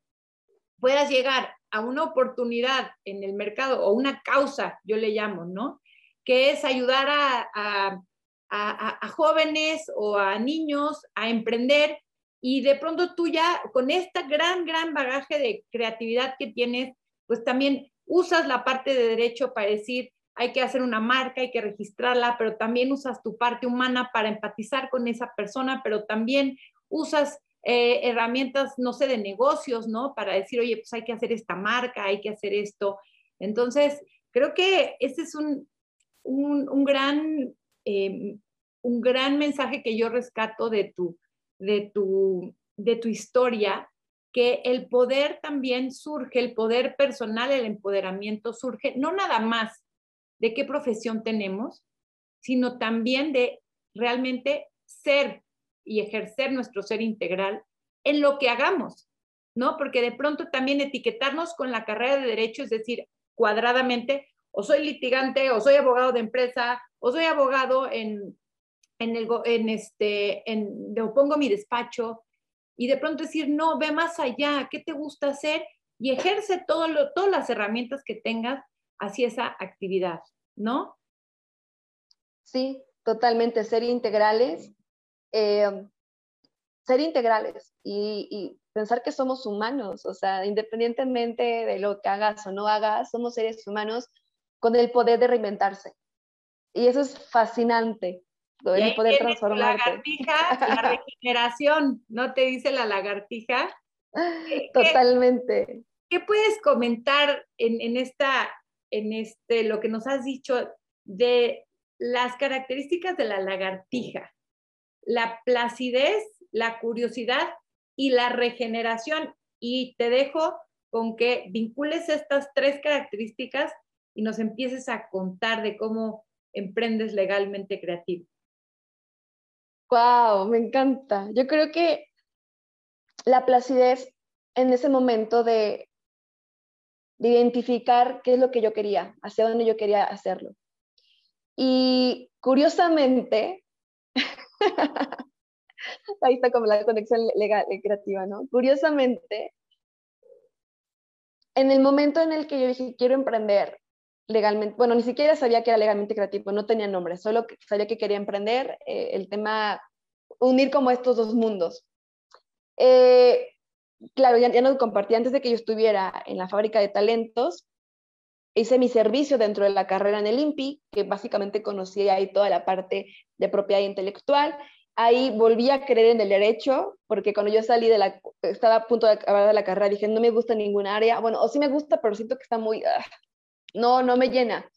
puedas llegar a una oportunidad en el mercado o una causa, yo le llamo, ¿no? Que es ayudar a, jóvenes o a niños a emprender y de pronto tú ya con esta gran, gran bagaje de creatividad que tienes, pues también usas la parte de derecho para decir, hay que hacer una marca, hay que registrarla, pero también usas tu parte humana para empatizar con esa persona, pero también usas eh, herramientas, no sé, de negocios, ¿no? Para decir, oye, pues hay que hacer esta marca, hay que hacer esto. Entonces, creo que ese es un, un, gran, eh, un gran mensaje que yo rescato de tu, de tu, de tu historia, que el poder también surge, el poder personal, el empoderamiento surge, no nada más de qué profesión tenemos, sino también de realmente ser y ejercer nuestro ser integral en lo que hagamos. ¿no? Porque de pronto también etiquetarnos con la carrera de derecho, es decir, cuadradamente, o soy litigante, o soy abogado de empresa, o soy abogado en, en, el, en este, en, o pongo mi despacho, y de pronto decir, no, ve más allá, ¿qué te gusta hacer? Y ejerce todo lo, todas las herramientas que tengas hacia esa actividad, ¿no? Sí, totalmente, ser integrales, eh, ser integrales y, y, pensar que somos humanos, o sea, independientemente de lo que hagas o no hagas, somos seres humanos con el poder de reinventarse. Y eso es fascinante, el poder transformarte. La lagartija, la regeneración, ¿no te dice la lagartija? Totalmente. ¿Qué, puedes comentar en, en, esta, en este, lo que nos has dicho de las características de la lagartija? La placidez, la curiosidad y la regeneración. Y te dejo con que vincules estas tres características y nos empieces a contar de cómo emprendes legalmente creativo. Wow, me encanta. Yo creo que la placidez en ese momento de, de identificar qué es lo que yo quería, hacia dónde yo quería hacerlo. Y curiosamente, ahí está como la conexión legal, creativa, ¿no? Curiosamente, en el momento en el que yo dije, quiero emprender, legalmente, bueno, ni siquiera sabía que era legalmente creativo, no tenía nombre, solo sabía que quería emprender eh, el tema, unir como estos dos mundos. Eh, claro, ya, ya no compartí, antes de que yo estuviera en la fábrica de talentos, hice mi servicio dentro de la carrera en el INPI, que básicamente conocí ahí toda la parte de propiedad intelectual. Ahí volví a creer en el derecho, porque cuando yo salí de la, estaba a punto de acabar de la carrera, dije, no me gusta ninguna área. Bueno, o sí me gusta, pero siento que está muy, ah, no, no me llena.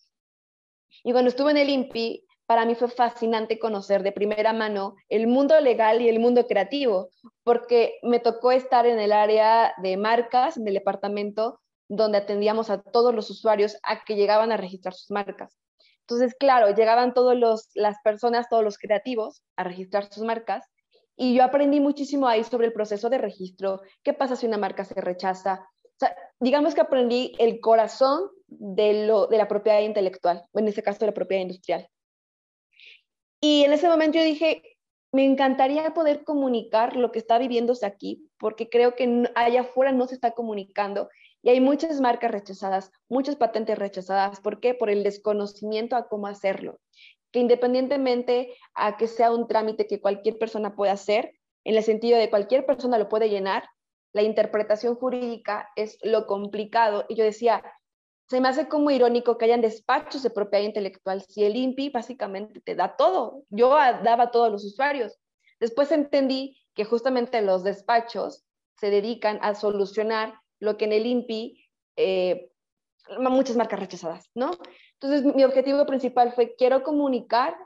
Y cuando estuve en el INPI, para mí fue fascinante conocer de primera mano el mundo legal y el mundo creativo, porque me tocó estar en el área de marcas, en el departamento donde atendíamos a todos los usuarios a que llegaban a registrar sus marcas. Entonces, claro, llegaban todas las personas, todos los creativos a registrar sus marcas y yo aprendí muchísimo ahí sobre el proceso de registro, qué pasa si una marca se rechaza, digamos que aprendí el corazón de, lo, de la propiedad intelectual, en este caso de la propiedad industrial. Y en ese momento yo dije, me encantaría poder comunicar lo que está viviéndose aquí, porque creo que allá afuera no se está comunicando y hay muchas marcas rechazadas, muchas patentes rechazadas. ¿Por qué? Por el desconocimiento a cómo hacerlo. Que independientemente a que sea un trámite que cualquier persona pueda hacer, en el sentido de cualquier persona lo puede llenar, la interpretación jurídica es lo complicado. Y yo decía, se me hace como irónico que hayan despachos de propiedad intelectual si el INPI básicamente te da todo. Yo daba todo a los usuarios. Después entendí que justamente los despachos se dedican a solucionar lo que en el INPI, eh, muchas marcas rechazadas, ¿no? Entonces, mi objetivo principal fue, quiero comunicar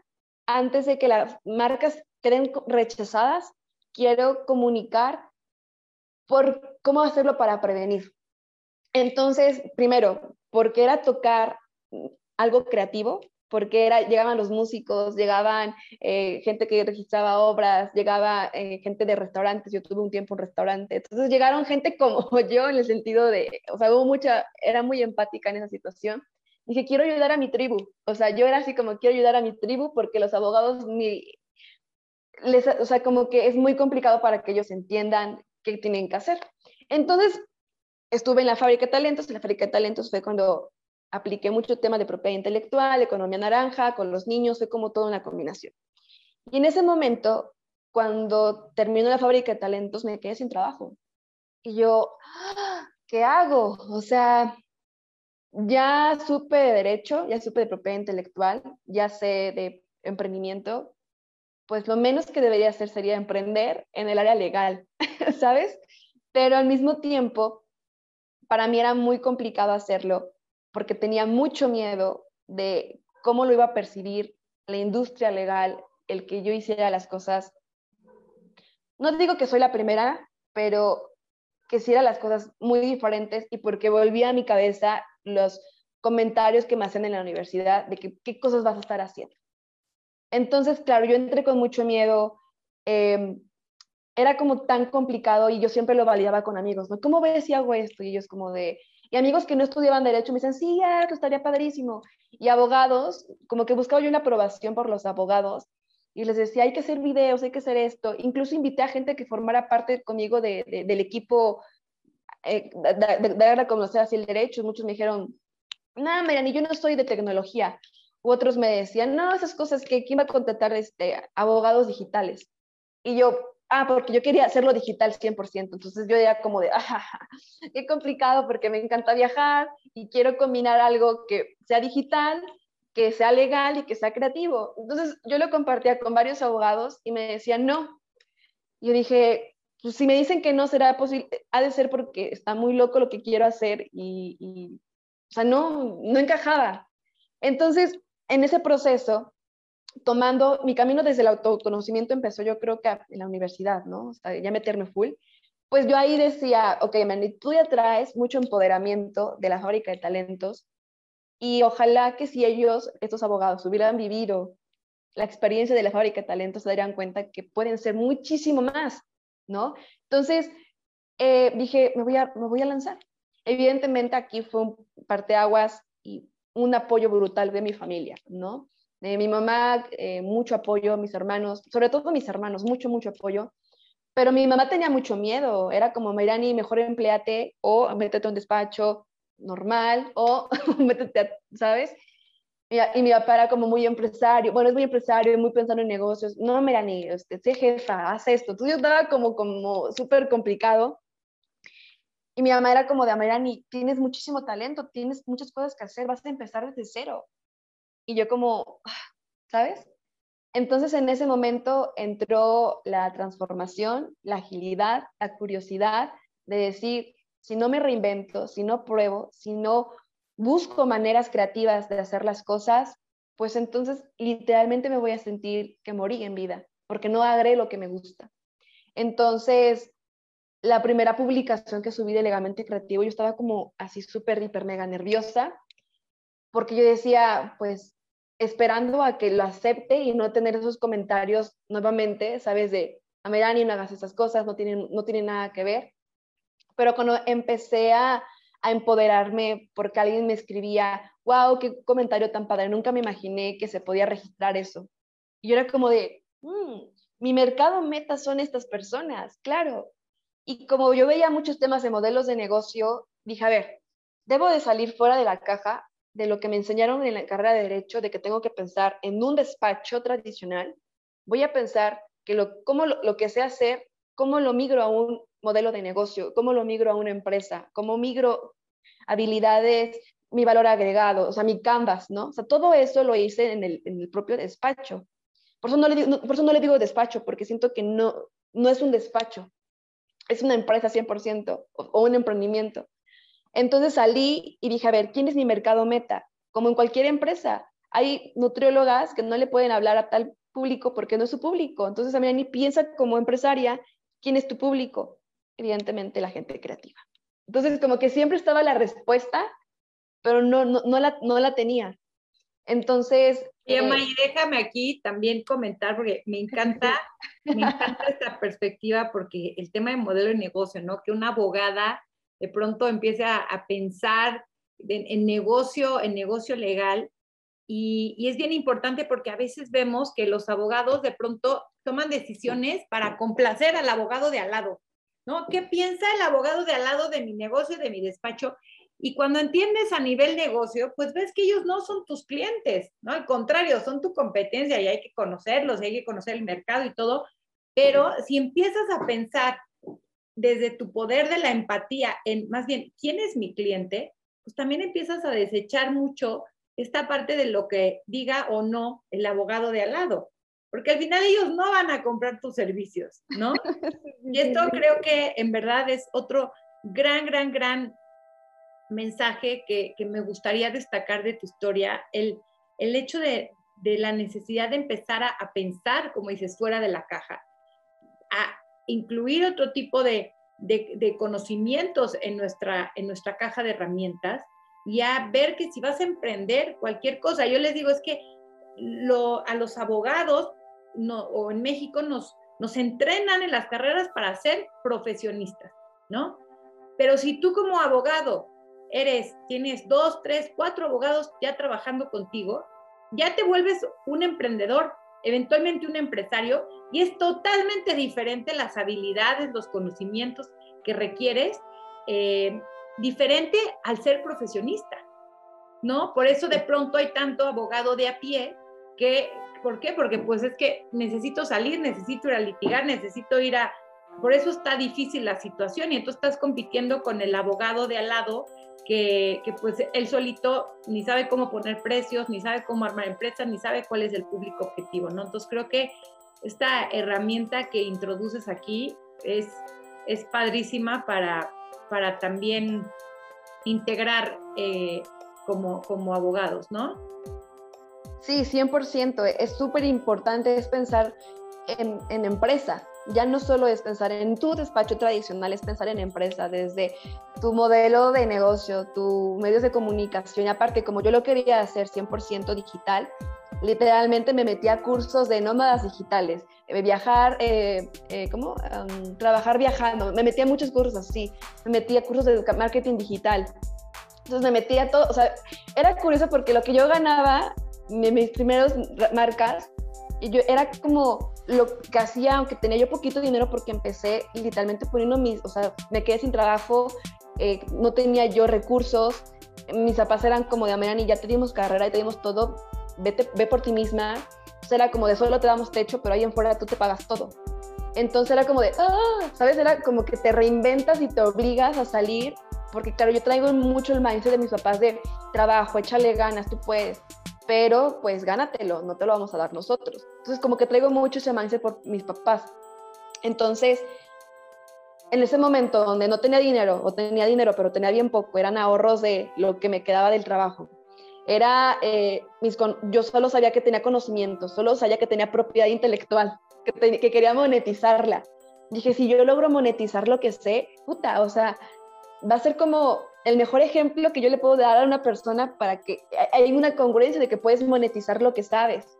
antes de que las marcas queden rechazadas, quiero comunicar por cómo hacerlo para prevenir. Entonces, primero, porque era tocar algo creativo, porque era, llegaban los músicos, llegaban eh, gente que registraba obras, llegaba eh, gente de restaurantes, yo tuve un tiempo en restaurante, entonces llegaron gente como yo en el sentido de, o sea, hubo mucha, era muy empática en esa situación. Dije, quiero ayudar a mi tribu, o sea, yo era así como, quiero ayudar a mi tribu porque los abogados ni, les, o sea, como que es muy complicado para que ellos entiendan qué tienen que hacer. Entonces, estuve en la fábrica de talentos, en la fábrica de talentos fue cuando apliqué mucho tema de propiedad intelectual, economía naranja, con los niños, fue como toda una combinación. Y en ese momento, cuando terminó la fábrica de talentos, me quedé sin trabajo. Y yo, ¿qué hago? O sea, ya supe de derecho, ya supe de propiedad intelectual, ya sé de emprendimiento, pues lo menos que debería hacer sería emprender en el área legal, ¿sabes? Pero al mismo tiempo, para mí era muy complicado hacerlo porque tenía mucho miedo de cómo lo iba a percibir la industria legal, el que yo hiciera las cosas. No digo que soy la primera, pero que hiciera las cosas muy diferentes y porque volvía a mi cabeza los comentarios que me hacen en la universidad de qué cosas vas a estar haciendo. Entonces, claro, yo entré con mucho miedo. Em, era como tan complicado y yo siempre lo validaba con amigos, ¿no? ¿Cómo ves si hago esto? Y ellos como de, y amigos que no estudiaban derecho me dicen, sí, esto estaría padrísimo. Y abogados, como que buscaba yo una aprobación por los abogados y les decía, hay que hacer videos, hay que hacer esto. Incluso invité a gente que formara parte conmigo de, del equipo eh, de, dar a conocer así el derecho. Muchos me dijeron, no, mira, ni yo no soy de tecnología. U otros me decían, no, esas cosas que quién va a contratar este, abogados digitales. Y yo, ah, porque yo quería hacerlo digital 100%. Entonces yo era como de, ah, qué complicado porque me encanta viajar y quiero combinar algo que sea digital que sea legal y que sea creativo. Entonces yo lo compartía con varios abogados y me decían no. Yo dije, pues si me dicen que no será posible, ha de ser porque está muy loco lo que quiero hacer y, o sea, no, no encajaba. Entonces, en ese proceso, tomando mi camino desde el autoconocimiento empezó yo creo que en la universidad, ¿no? O sea, ya meterme full. Pues yo ahí decía, ok, Mandy, tú ya traes mucho empoderamiento de la fábrica de talentos, y ojalá que si ellos, estos abogados, hubieran vivido la experiencia de la fábrica de talentos, se darían cuenta que pueden ser muchísimo más, ¿no? Entonces, eh, dije, me voy, a, me voy a lanzar. Evidentemente aquí fue un parteaguas y un apoyo brutal de mi familia, ¿no? De mi mamá, eh, mucho apoyo, mis hermanos, sobre todo mis hermanos, mucho, mucho apoyo. Pero mi mamá tenía mucho miedo, era como, Mayrani, mejor empleate o métete a un despacho, normal o métete, ¿sabes? Y, mi papá era como muy empresario, bueno, es muy empresario, muy pensando en negocios. No, mira, ni, este, sé jefa, haz esto. Entonces yo estaba como, como súper complicado. Y mi mamá era como de, Amirani, tienes muchísimo talento, tienes muchas cosas que hacer, vas a empezar desde cero. Y yo como, ¿sabes? Entonces en ese momento entró la transformación, la agilidad, la curiosidad de decir, si no me reinvento, si no pruebo, si no busco maneras creativas de hacer las cosas, pues entonces literalmente me voy a sentir que morí en vida, porque no agré lo que me gusta. Entonces, la primera publicación que subí de Legamente Creativo, yo estaba como así súper, hiper, mega nerviosa, porque yo decía, pues, esperando a que lo acepte y no tener esos comentarios nuevamente, ¿sabes? De, a Melanie, no hagas esas cosas, no tienen, no tienen nada que ver. Pero cuando empecé a, empoderarme porque alguien me escribía, wow, qué comentario tan padre, nunca me imaginé que se podía registrar eso. Y yo era como de, mm, mi mercado meta son estas personas, claro. Y como yo veía muchos temas de modelos de negocio, dije, a ver, debo de salir fuera de la caja de lo que me enseñaron en la carrera de derecho, de que tengo que pensar en un despacho tradicional. Voy a pensar que lo, cómo lo que sé hacer, cómo lo migro a un modelo de negocio, cómo lo migro a una empresa, cómo migro habilidades, mi valor agregado, o sea, mi canvas, ¿no? O sea, todo eso lo hice en el, propio despacho. Por eso, no le digo, por eso no le digo despacho, porque siento que no, no es un despacho, es una empresa 100% o, o un emprendimiento. Entonces salí y dije, a ver, ¿quién es mi mercado meta? Como en cualquier empresa, hay nutriólogas que no le pueden hablar a tal público porque no es su público. Entonces, mí ni piensa como empresaria, ¿quién es tu público? evidentemente la gente creativa. Entonces, como que siempre estaba la respuesta, pero no, no, la, no la tenía. Entonces... Y eh, déjame aquí también comentar, porque me encanta, me encanta esta perspectiva, porque el tema de modelo de negocio, ¿no? Que una abogada de pronto empiece a, pensar en, negocio, en negocio legal, y, y, es bien importante porque a veces vemos que los abogados de pronto toman decisiones para complacer al abogado de al lado. ¿no? ¿Qué piensa el abogado de al lado de mi negocio, de mi despacho? Y cuando entiendes a nivel negocio, pues ves que ellos no son tus clientes, ¿no? Al contrario, son tu competencia y hay que conocerlos, hay que conocer el mercado y todo. Pero si empiezas a pensar desde tu poder de la empatía en más bien, ¿quién es mi cliente? Pues también empiezas a desechar mucho esta parte de lo que diga o no el abogado de al lado porque al final ellos no van a comprar tus servicios, ¿no? Y esto creo que en verdad es otro gran, gran, gran mensaje que, me gustaría destacar de tu historia, el, el hecho de, la necesidad de empezar a, pensar, como dices, fuera de la caja, a incluir otro tipo de, de, conocimientos en nuestra, en nuestra caja de herramientas y a ver que si vas a emprender cualquier cosa, yo les digo, es que lo, a los abogados no, o en México nos, nos entrenan en las carreras para ser profesionistas, ¿no? Pero si tú como abogado eres, tienes dos, tres, cuatro abogados ya trabajando contigo, ya te vuelves un emprendedor, eventualmente un empresario, y es totalmente diferente las habilidades, los conocimientos que requieres, eh, diferente al ser profesionista, ¿no? Por eso de pronto hay tanto abogado de a pie que, ¿por qué? Porque pues es que necesito salir, necesito ir a litigar, necesito ir a... Por eso está difícil la situación y entonces estás compitiendo con el abogado de al lado que, pues él solito ni sabe cómo poner precios, ni sabe cómo armar empresas, ni sabe cuál es el público objetivo, ¿no? Entonces creo que esta herramienta que introduces aquí es, es padrísima para, para también integrar eh, como, como abogados, ¿no? Sí, 100%. Es súper importante es pensar en, en, empresa. Ya no solo es pensar en tu despacho tradicional, es pensar en empresa, desde tu modelo de negocio, tus medios de comunicación. Y aparte, como yo lo quería hacer 100% digital, literalmente me metí a cursos de nómadas digitales, eh, viajar, eh, eh, ¿cómo? trabajar viajando, me metí a muchos cursos así, me metí a cursos de marketing digital. Entonces me metí a todo, o sea, era curioso porque lo que yo ganaba, mis primeros marcas, yo era como lo que hacía, aunque tenía yo poquito dinero porque empecé literalmente poniendo mis, o sea, me quedé sin trabajo, no tenía yo recursos, mis papás eran como de Amerani, ya teníamos carrera y teníamos todo, vete, ve por ti misma. Entonces era como de solo te damos techo, pero ahí en fuera tú te pagas todo. Entonces era como de, ah, ¿sabes? Era como que te reinventas y te obligas a salir, porque claro, yo traigo mucho el mindset de mis papás de trabajo, échale ganas, tú puedes, pero pues gánatelo, no te lo vamos a dar nosotros. Entonces como que traigo mucho mindset por mis papás. Entonces, en ese momento donde no tenía dinero, o tenía dinero, pero tenía bien poco, eran ahorros de lo que me quedaba del trabajo era, eh, mis yo solo sabía que tenía conocimiento, solo sabía que tenía propiedad intelectual, que, que, quería monetizarla. Dije, si yo logro monetizar lo que sé, puta, o sea, va a ser como el mejor ejemplo que yo le puedo dar a una persona para que hay una congruencia de que puedes monetizar lo que sabes.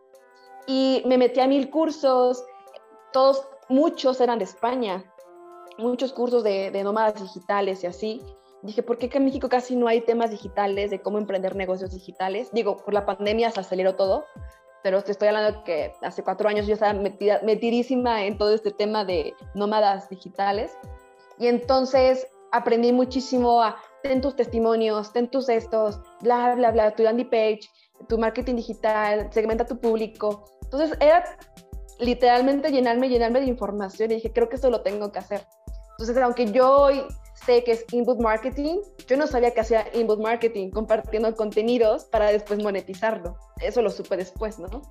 Y me metí a mil cursos, todos, muchos eran de España, muchos cursos de, nómadas digitales y así dije, ¿por qué en México casi no hay temas digitales de cómo emprender negocios digitales? Digo, por la pandemia se aceleró todo, pero te estoy hablando que hace cuatro años yo estaba metida, metidísima en todo este tema de nómadas digitales. Y entonces aprendí muchísimo a, ten tus testimonios, ten tus estos, bla, bla, bla, tu landing page, tu marketing digital, segmenta tu público. Entonces era literalmente llenarme, llenarme de información y dije, creo que eso lo tengo que hacer. Entonces, aunque yo hoy sé que es inbound marketing, yo no sabía que hacía inbound marketing compartiendo contenidos para después monetizarlo. Eso lo supe después, ¿no?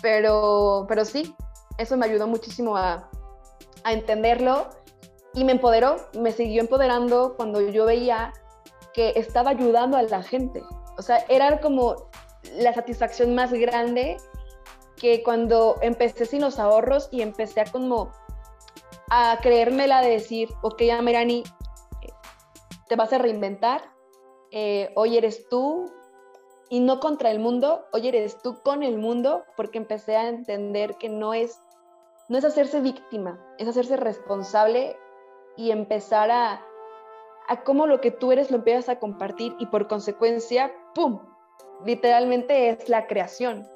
Pero, pero sí, eso me ayudó muchísimo a, a entenderlo y me empoderó, me siguió empoderando cuando yo veía que estaba ayudando a la gente. O sea, era como la satisfacción más grande que cuando empecé sin los ahorros y empecé a como a creérmela de decir, ok, Amerani, te vas a reinventar, eh, hoy eres tú y no contra el mundo, hoy eres tú con el mundo, porque empecé a entender que no es, no es hacerse víctima, es hacerse responsable y empezar a, a cómo lo que tú eres lo empiezas a compartir y por consecuencia, ¡pum! Literalmente es la creación.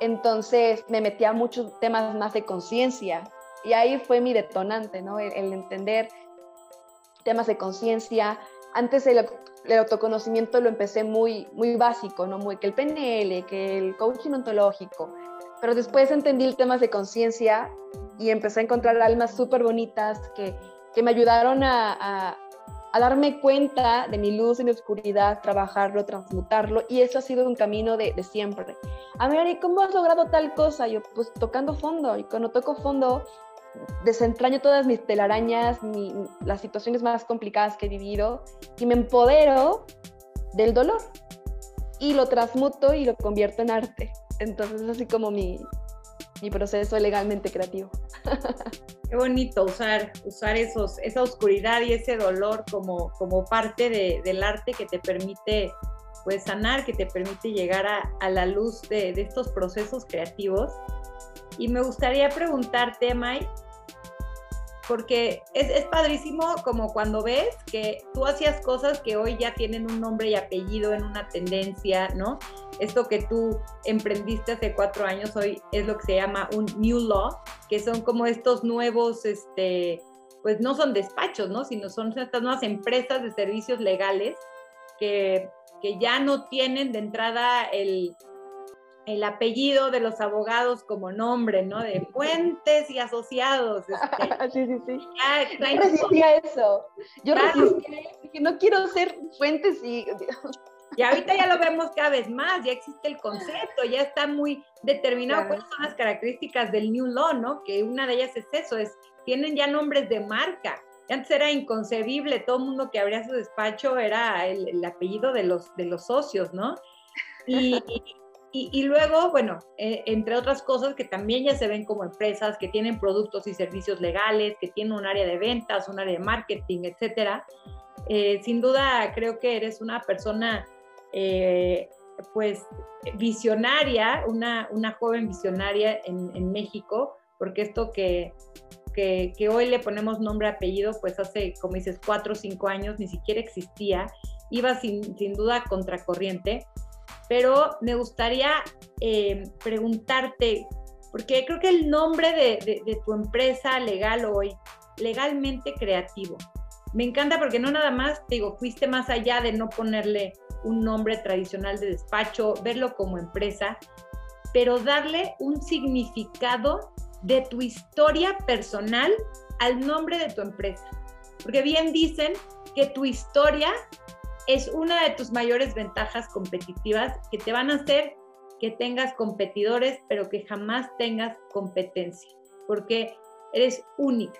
Entonces me metí a muchos temas más de conciencia y ahí fue mi detonante, ¿no? el entender temas de conciencia. Antes el, autoconocimiento lo empecé muy, muy básico, ¿no? Muy que el PNL, que el coaching ontológico. Pero después entendí el temas de conciencia y empecé a encontrar almas súper bonitas que, que, me ayudaron a, a, darme cuenta de mi luz y mi oscuridad, trabajarlo, transmutarlo. Y eso ha sido un camino de, siempre. A ver, ¿y cómo has logrado tal cosa? Yo, pues tocando fondo. Y cuando toco fondo, desentraño todas mis telarañas, las situaciones más complicadas que he vivido y me empodero del dolor y lo transmuto y lo convierto en arte. Entonces es así como mi, mi proceso legalmente creativo. Qué bonito usar, usar esos, esa oscuridad y ese dolor como, como parte de, del arte que te permite pues, sanar, que te permite llegar a, a la luz de, de estos procesos creativos. Y me gustaría preguntarte, May, porque es, es, padrísimo como cuando ves que tú hacías cosas que hoy ya tienen un nombre y apellido en una tendencia, ¿no? Esto que tú emprendiste hace cuatro años hoy es lo que se llama un new law, que son como estos nuevos, este, pues no son despachos, ¿no? Sino son estas nuevas empresas de servicios legales que, que ya no tienen de entrada el, el apellido de los abogados como nombre, ¿no? De fuentes y asociados. Este. sí, sí, sí. Yo resistía eso. Yo resistía que no quiero ser fuentes y... Y ahorita ya lo vemos cada vez más, ya existe el concepto, ya está muy determinado cuáles son las características del New Law, ¿no? Que una de ellas es eso, es tienen ya nombres de marca. Antes era inconcebible, todo el mundo que abría su despacho era el, apellido de los, de los socios, ¿no? Y, y, luego, bueno, eh, entre otras cosas que también ya se ven como empresas que tienen productos y servicios legales, que tienen un área de ventas, un área de marketing, etcétera. Eh, sin duda, creo que eres una persona, eh, pues, visionaria, una, una joven visionaria en, en México, porque esto que, que, que, hoy le ponemos nombre apellido, pues hace, como dices, cuatro o cinco años ni siquiera existía, iba sin, sin duda contracorriente pero me gustaría eh, preguntarte, porque creo que el nombre de, tu empresa legal hoy, legalmente creativo, me encanta porque no nada más, digo, fuiste más allá de no ponerle un nombre tradicional de despacho, verlo como empresa, pero darle un significado de tu historia personal al nombre de tu empresa. Porque bien dicen que tu historia es una de tus mayores ventajas competitivas que te van a hacer que tengas competidores, pero que jamás tengas competencia, porque eres única.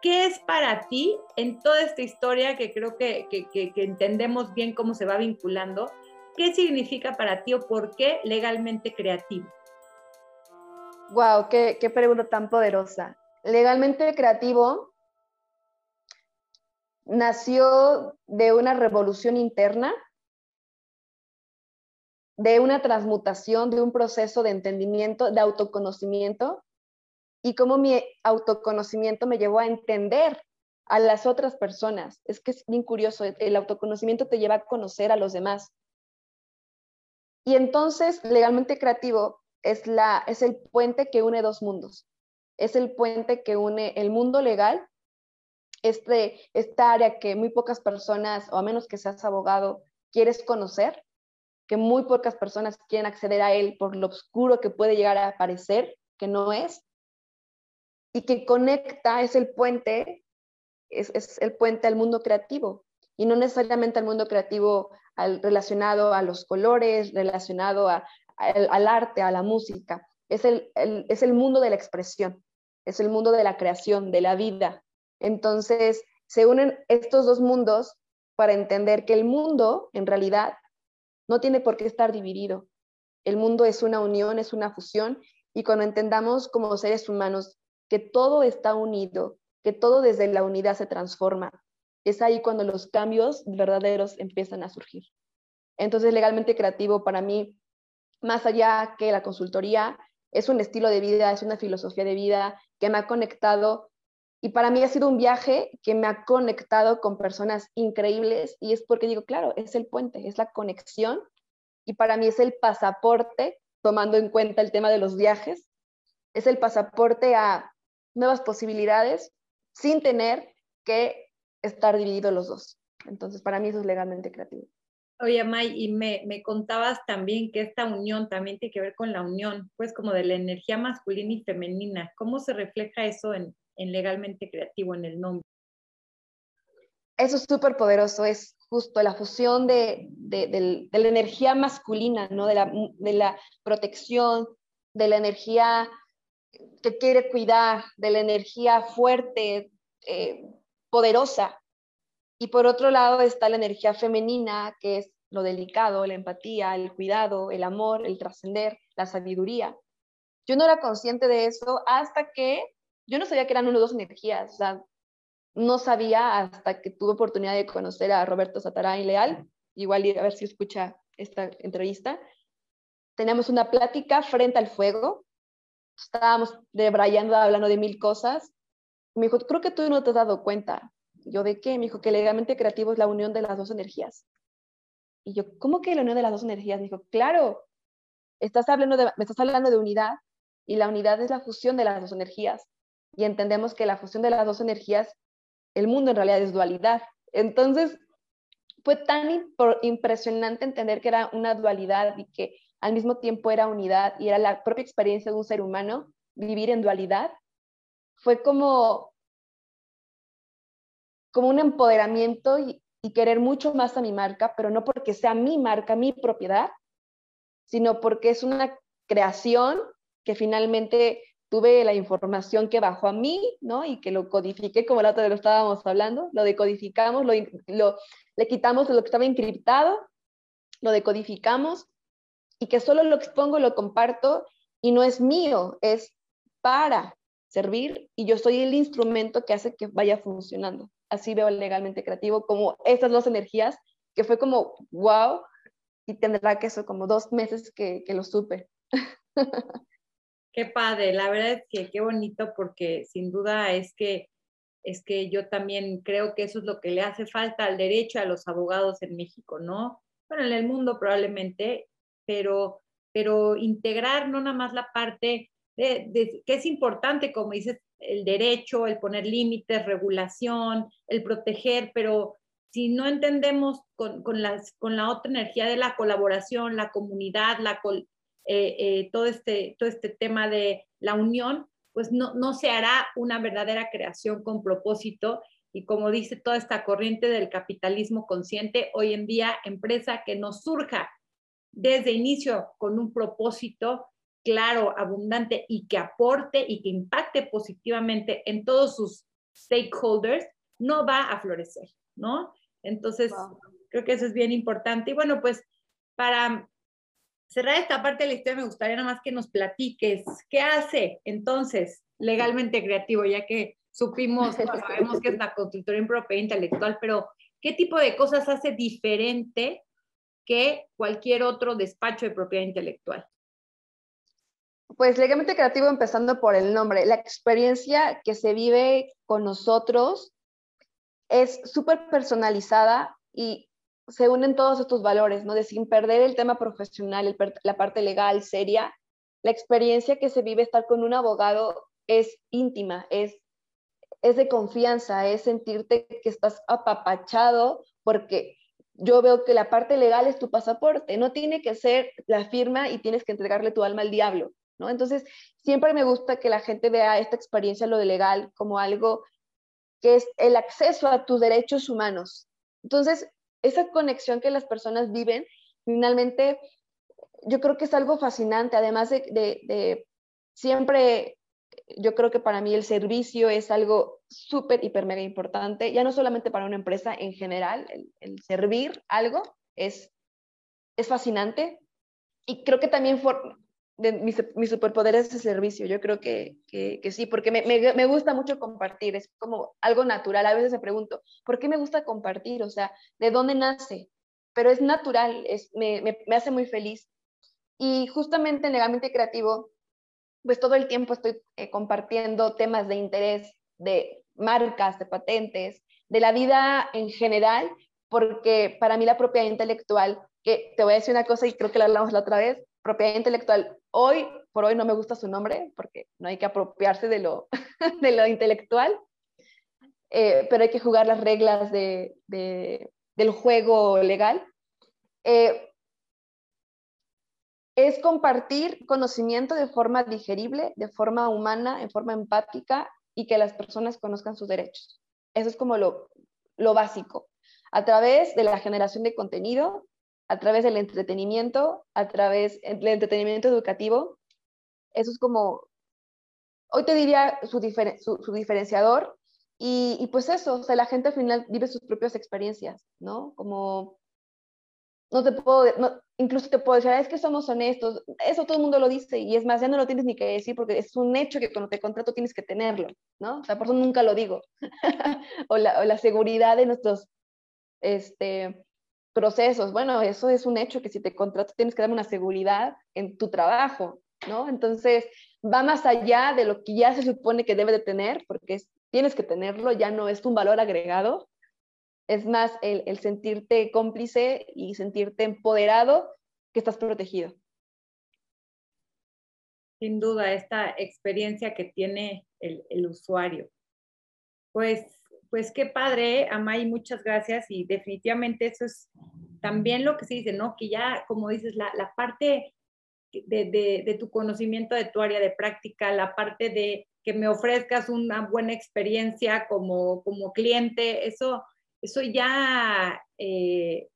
¿Qué es para ti en toda esta historia que creo que, entendemos bien cómo se va vinculando? ¿Qué significa para ti o por qué legalmente creativo? Wow, qué pregunta tan poderosa. Legalmente creativo nació de una revolución interna, de una transmutación, de un proceso de entendimiento, de autoconocimiento, y cómo mi autoconocimiento me llevó a entender a las otras personas. Es que es bien curioso, el autoconocimiento te lleva a conocer a los demás. Y entonces, legalmente creativo es, la, es el puente que une dos mundos. Es el puente que une el mundo legal este, esta área que muy pocas personas, o a menos que seas abogado, quieres conocer, que muy pocas personas quieren acceder a él por lo oscuro que puede llegar a parecer, que no es, y que conecta, es el puente, es, el puente al mundo creativo, y no necesariamente al mundo creativo relacionado a los colores, relacionado al, arte, a la música, es el, es el mundo de la expresión, es el mundo de la creación, de la vida, entonces, se unen estos dos mundos para entender que el mundo, en realidad, no tiene por qué estar dividido. El mundo es una unión, es una fusión, y cuando entendamos como seres humanos que todo está unido, que todo desde la unidad se transforma, es ahí cuando los cambios verdaderos empiezan a surgir. Entonces, legalmente creativo para mí, más allá que la consultoría, es un estilo de vida, es una filosofía de vida que me ha conectado y para mí ha sido un viaje que me ha conectado con personas increíbles y es porque digo, claro, es el puente, es la conexión y para mí es el pasaporte, tomando en cuenta el tema de los viajes, es el pasaporte a nuevas posibilidades sin tener que estar divididos los dos. Entonces, para mí eso es legalmente creativo. Oye, May, y me, me, contabas también que esta unión también tiene que ver con la unión, pues como de la energía masculina y femenina. ¿Cómo se refleja eso en, en legalmente creativo en el nombre. Eso es súper poderoso, es justo la fusión de, la energía masculina, ¿no? de, la, protección, de la energía que quiere cuidar, de la energía fuerte, eh, poderosa. Y por otro lado está la energía femenina, que es lo delicado, la empatía, el cuidado, el amor, el trascender, la sabiduría. Yo no era consciente de eso hasta que yo no sabía que eran uno dos energías, o sea, no sabía hasta que tuve oportunidad de conocer a Roberto Sataray Leal, igual a ver si escucha esta entrevista. Teníamos una plática frente al fuego, estábamos debrayando, hablando de mil cosas, Me dijo, creo que tú no te has dado cuenta. Yo, ¿de qué? Me dijo que legalmente creativo es la unión de las dos energías. Y yo, ¿cómo que la unión de las dos energías? Me dijo, claro, estás hablando me estás hablando de unidad y la unidad es la fusión de las dos energías. Y entendemos que la fusión de las dos energías, el mundo en realidad es dualidad. Entonces, fue tan impresionante entender que era una dualidad y que al mismo tiempo era unidad y era la propia experiencia de un ser humano vivir en dualidad. Fue como, como un empoderamiento y, y querer mucho más a mi marca, pero no porque sea mi marca, mi propiedad, sino porque es una creación que finalmente tuve la información que bajó a mí, ¿no? Y que lo codifiqué, como la otra vez lo estábamos hablando, lo decodificamos, lo, le quitamos lo que estaba encriptado, lo decodificamos y que solo lo expongo, lo comparto y no es mío, es para servir y yo soy el instrumento que hace que vaya funcionando. Así veo legalmente creativo, como estas dos energías, que fue como, wow, y tendrá que eso como dos meses que, que lo supe. Qué padre, la verdad es que qué bonito porque sin duda es que es que yo también creo que eso es lo que le hace falta al derecho a los abogados en México, ¿no? Bueno, en el mundo probablemente, pero, pero integrar no nada más la parte de, que es importante, como dices, el derecho, el poner límites, regulación, el proteger, pero si no entendemos con, con, las, con la otra energía de la colaboración, la comunidad, la, eh, eh, todo, este, todo este tema de la unión, pues no, no se hará una verdadera creación con propósito. Y como dice toda esta corriente del capitalismo consciente, hoy en día, empresa que nos surja desde inicio con un propósito claro, abundante y que aporte y que impacte positivamente en todos sus stakeholders, no va a florecer, ¿no? Entonces, creo que eso es bien importante. Y bueno, pues para cerrar esta parte de la historia, me gustaría nada más que nos platiques qué hace entonces legalmente creativo, ya que supimos, sabemos que es la consultoría en propiedad intelectual, pero ¿qué tipo de cosas hace diferente que cualquier otro despacho de propiedad intelectual? Pues legalmente creativo, empezando por el nombre, la experiencia que se vive con nosotros es súper personalizada y se unen todos estos valores, ¿no? De sin perder el tema profesional, la parte legal, seria, la experiencia que se vive estar con un abogado es íntima, es, es de confianza, es sentirte que estás apapachado porque yo veo que la parte legal es tu pasaporte, no tiene que ser la firma y tienes que entregarle tu alma al diablo, ¿no? Entonces, siempre me gusta que la gente vea esta experiencia, lo de legal, como algo que es el acceso a tus derechos humanos. Entonces, esa conexión que las personas viven, finalmente, yo creo que es algo fascinante, además de, siempre, yo creo que para mí el servicio es algo súper, hiper, mega importante, ya no solamente para una empresa en general, el, servir algo es, es fascinante. Y creo que también de mi, mi, superpoder es el servicio. Yo creo que, que, sí, porque me, me, gusta mucho compartir, es como algo natural. A veces me pregunto, ¿por qué me gusta compartir? O sea, ¿de dónde nace? Pero es natural, es, me, me hace muy feliz. Y justamente en Legalmente Creativo, pues todo el tiempo estoy eh, compartiendo temas de interés de marcas, de patentes, de la vida en general, porque para mí la propiedad intelectual, que te voy a decir una cosa y creo que la hablamos la otra vez, propiedad intelectual. Hoy por hoy no me gusta su nombre porque no hay que apropiarse de lo, intelectual, eh, pero hay que jugar las reglas de, del juego legal. Eh, es compartir conocimiento de forma digerible, de forma humana, en forma empática y que las personas conozcan sus derechos. Eso es como lo básico. A través de la generación de contenido, a través del entretenimiento, a través del entretenimiento educativo. Eso es como, hoy te diría su, su, diferenciador. Y, pues eso, o sea, la gente al final vive sus propias experiencias, ¿no? Como, no te puedo, incluso te puedo decir, ah, es que somos honestos, eso todo el mundo lo dice, y es más, ya no lo tienes ni que decir porque es un hecho que cuando te contrato tienes que tenerlo, ¿no? O sea, por eso nunca lo digo. o, la, o la seguridad de nuestros, este, procesos. Bueno, eso es un hecho que si te contrato tienes que darme una seguridad en tu trabajo, ¿no? Entonces, va más allá de lo que ya se supone que debe de tener, porque es tienes que tenerlo, ya no es un valor agregado, es más el, sentirte cómplice y sentirte empoderado que estás protegido. Sin duda, esta experiencia que tiene el usuario. Pues, pues qué padre, Amay, muchas gracias y definitivamente eso es también lo que se dice, ¿no? Que ya, como dices, la, la parte de, de, tu conocimiento de tu área de práctica, la parte de que me ofrezcas una buena experiencia como, como cliente, eso, eso ya, eh,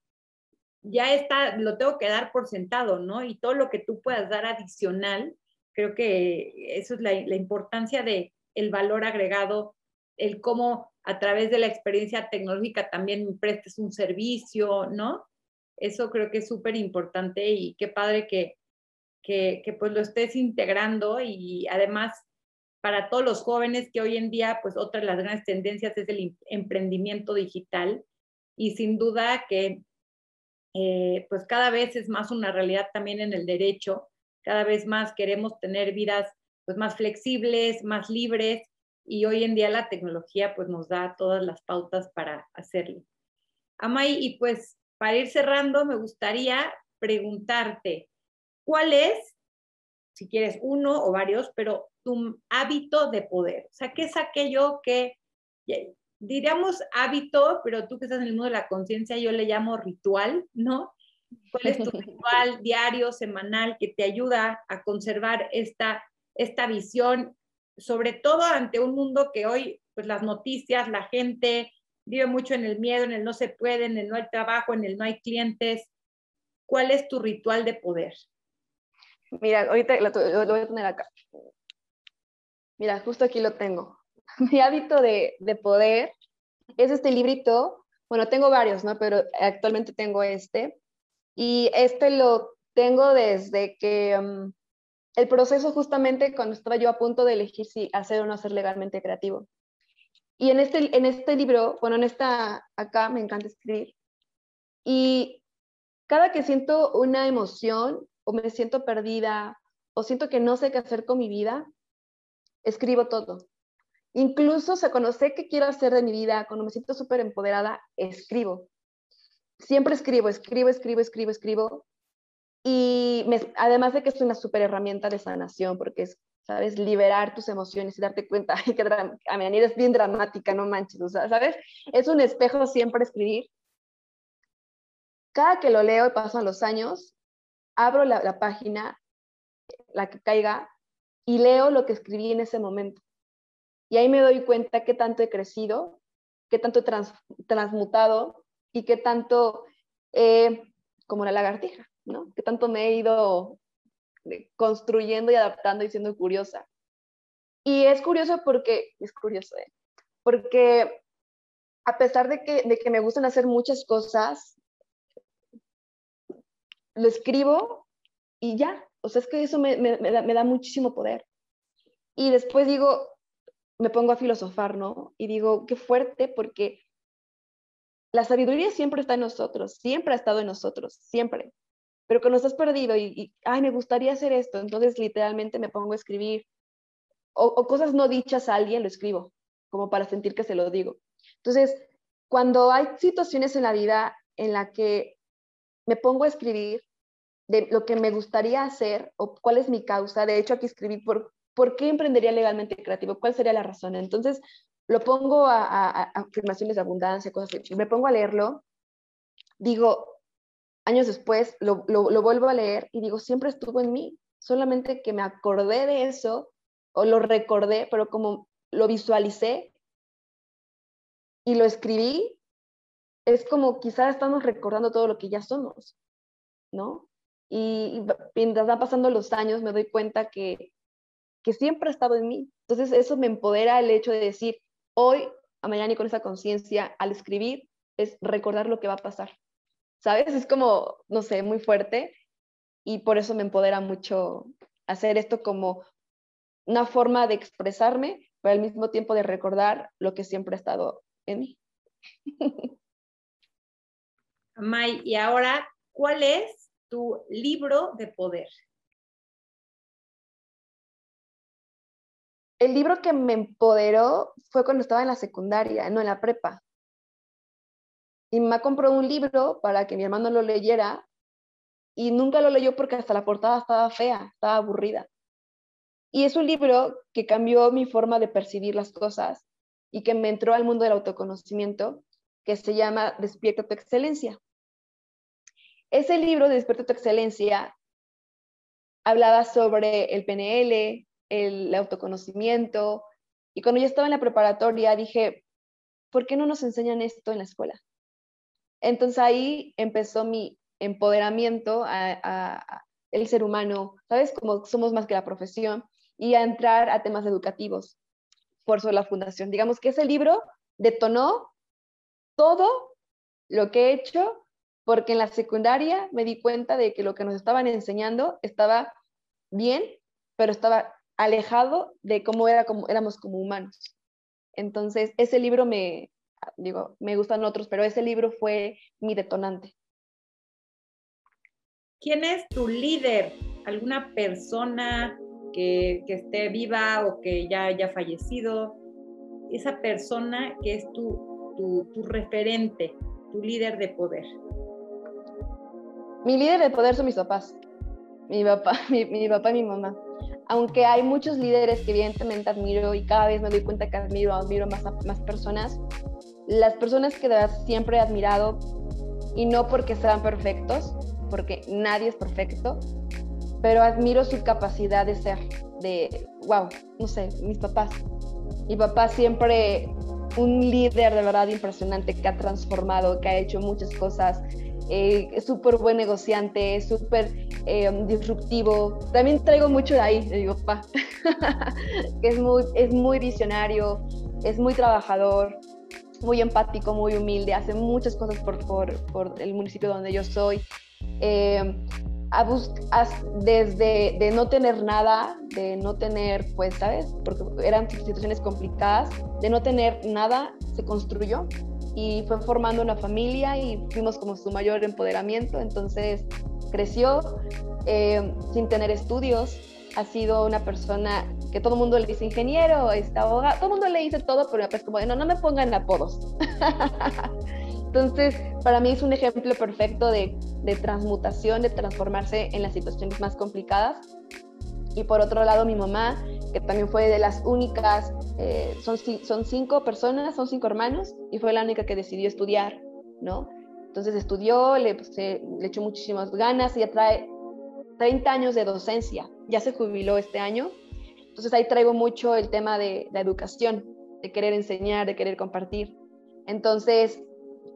ya está, lo tengo que dar por sentado, ¿no? Y todo lo que tú puedas dar adicional, creo que eso es la, la importancia de el valor agregado, el cómo a través de la experiencia tecnológica también prestes un servicio, ¿no? Eso creo que es súper importante y qué padre que, que, que, pues lo estés integrando y además para todos los jóvenes que hoy en día, pues otra de las grandes tendencias es el emprendimiento digital y sin duda que eh, pues cada vez es más una realidad también en el derecho, cada vez más queremos tener vidas pues más flexibles, más libres y hoy en día la tecnología pues nos da todas las pautas para hacerlo. Amay, y pues para ir cerrando, me gustaría preguntarte, ¿cuál es, si quieres uno o varios, pero tu hábito de poder? O sea, ¿qué es aquello que, diríamos hábito, pero tú que estás en el mundo de la conciencia, yo le llamo ritual, ¿no? ¿Cuál es tu ritual diario, semanal, que te ayuda a conservar esta, esta visión, sobre todo ante un mundo que hoy, pues las noticias, la gente, vive mucho en el miedo, en el no se puede, en el no hay trabajo, en el no hay clientes. ¿Cuál es tu ritual de poder? Mira, ahorita lo, voy a tener acá. Mira, justo aquí lo tengo. Mi hábito de, de, poder es este librito. Bueno, tengo varios, ¿no? Pero actualmente tengo este. Y este lo tengo desde que um, el proceso justamente cuando estaba yo a punto de elegir si hacer o no hacer legalmente creativo. Y en este, en este libro, bueno, en esta, acá me encanta escribir. Y cada que siento una emoción o me siento perdida o siento que no sé qué hacer con mi vida, escribo todo. Incluso se conoce qué quiero hacer de mi vida, cuando me siento súper empoderada, escribo. Siempre escribo, escribo, escribo, escribo, escribo. Y además de que es una súper herramienta de sanación, porque es ¿sabes? Liberar tus emociones y darte cuenta que a mi manera es bien dramática, no manches, o sea, ¿sabes? Es un espejo siempre escribir. Cada que lo leo y pasan los años, abro la, página, la que caiga, y leo lo que escribí en ese momento. Y ahí me doy cuenta qué tanto he crecido, qué tanto he trans, transmutado y qué tanto, eh, como la lagartija, ¿no? Qué tanto me he ido construyendo y adaptando y siendo curiosa. Y es curioso porque, es curioso, ¿eh? porque a pesar de que, de que me gustan hacer muchas cosas, lo escribo y ya. O sea, es que eso me, me, me, da, me da muchísimo poder. Y después digo, me pongo a filosofar, ¿no? Y digo, qué fuerte, porque la sabiduría siempre está en nosotros, siempre ha estado en nosotros, siempre pero cuando estás perdido y, y, ay, me gustaría hacer esto, entonces literalmente me pongo a escribir o, cosas no dichas a alguien, lo escribo, como para sentir que se lo digo. Entonces, cuando hay situaciones en la vida en la que me pongo a escribir de lo que me gustaría hacer o cuál es mi causa, de hecho aquí escribí por, por qué emprendería legalmente creativo, cuál sería la razón. Entonces, lo pongo a, a, a afirmaciones de abundancia, cosas así, me pongo a leerlo, digo, años después lo, vuelvo a leer y digo, siempre estuvo en mí, solamente que me acordé de eso o lo recordé, pero como lo visualicé y lo escribí, es como quizás estamos recordando todo lo que ya somos, ¿no? Y, y mientras van pasando los años me doy cuenta que, que siempre ha estado en mí. Entonces eso me empodera el hecho de decir, hoy, a mañana y con esa conciencia, al escribir, es recordar lo que va a pasar. ¿Sabes? Es como, no sé, muy fuerte y por eso me empodera mucho hacer esto como una forma de expresarme, pero al mismo tiempo de recordar lo que siempre ha estado en mí. May, y ahora, ¿cuál es tu libro de poder? el libro que me empoderó fue cuando estaba en la secundaria, no en la prepa. Y me compró un libro para que mi hermano lo leyera y nunca lo leyó porque hasta la portada estaba fea, estaba aburrida. Y es un libro que cambió mi forma de percibir las cosas y que me entró al mundo del autoconocimiento, que se llama Despierta tu excelencia. Ese libro de Despierta tu excelencia hablaba sobre el PNL, el autoconocimiento, y cuando yo estaba en la preparatoria dije, ¿por qué no nos enseñan esto en la escuela? Entonces ahí empezó mi empoderamiento a, el ser humano, ¿sabes? Como somos más que la profesión y a entrar a temas educativos por eso la fundación. Digamos que ese libro detonó todo lo que he hecho porque en la secundaria me di cuenta de que lo que nos estaban enseñando estaba bien, pero estaba alejado de cómo era como éramos como humanos. Entonces, ese libro me digo, me gustan otros, pero ese libro fue mi detonante. ¿Quién es tu líder? ¿Alguna persona que, esté viva o que ya haya fallecido, esa persona que es tu, tu, referente, tu líder de poder. Mi líder de poder son mis papás, mi papá, mi, papá y mi mamá. Aunque hay muchos líderes que evidentemente admiro y cada vez me doy cuenta que admiro, admiro más a más personas, las personas que de siempre he admirado, y no porque sean perfectos, porque nadie es perfecto, pero admiro su capacidad de ser, de, wow, no sé, mis papás. Mi papá siempre un líder de verdad impresionante que ha transformado, que ha hecho muchas cosas, eh, súper buen negociante, súper eh, disruptivo. También traigo mucho de ahí, de mi papá, es muy, es muy visionario, es muy trabajador, muy empático, muy humilde, hace muchas cosas por, por, por el municipio donde yo soy. Eh, desde de no tener nada, de no tener, pues, ¿sabes? Porque eran situaciones complicadas, de no tener nada, se construyó y fue formando una familia y fuimos como su mayor empoderamiento, entonces creció eh, sin tener estudios, ha sido una persona que todo el mundo le dice ingeniero, está abogado, todo el mundo le dice todo, pero pues como de no, no me pongan apodos. Entonces, para mí es un ejemplo perfecto de, transmutación, de transformarse en las situaciones más complicadas. Y por otro lado, mi mamá, que también fue de las únicas, eh, son, son cinco personas, son cinco hermanos, y fue la única que decidió estudiar, ¿no? Entonces estudió, le, pues, le echó muchísimas ganas, ya trae 30 años de docencia, ya se jubiló este año. Entonces ahí traigo mucho el tema de la educación, de querer enseñar, de querer compartir. Entonces,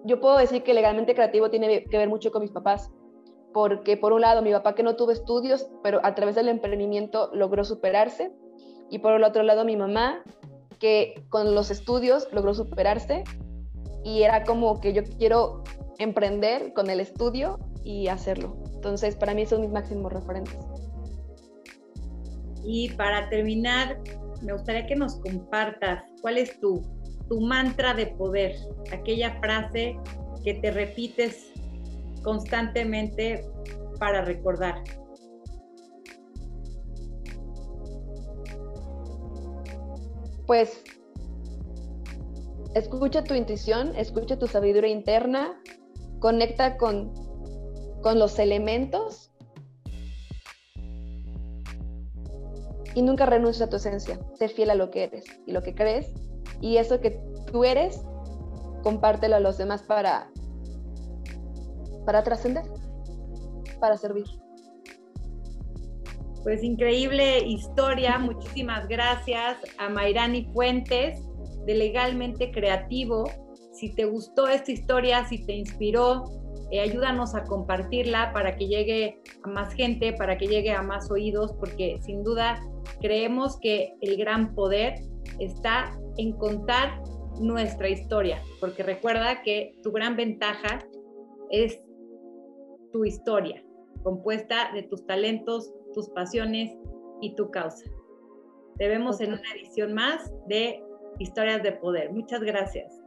yo puedo decir que legalmente creativo tiene que ver mucho con mis papás, porque por un lado mi papá que no tuvo estudios, pero a través del emprendimiento logró superarse, y por el otro lado mi mamá que con los estudios logró superarse y era como que yo quiero emprender con el estudio y hacerlo. Entonces, para mí son mis máximos referentes. Y para terminar, me gustaría que nos compartas cuál es tu tu mantra de poder, aquella frase que te repites constantemente para recordar. Pues escucha tu intuición, escucha tu sabiduría interna, conecta con, con los elementos y nunca renuncia a tu esencia. Sé fiel a lo que eres y lo que crees y eso que tú eres, compártelo a los demás para, para trascender, para servir. Pues increíble historia, muchísimas gracias a Mayrani Fuentes de Legalmente Creativo. Si te gustó esta historia, si te inspiró, eh, ayúdanos a compartirla para que llegue a más gente, para que llegue a más oídos, porque sin duda creemos que el gran poder está en contar nuestra historia, porque recuerda que tu gran ventaja es tu historia, compuesta de tus talentos, tus pasiones y tu causa. Te vemos en una edición más de Historias de Poder. Muchas gracias.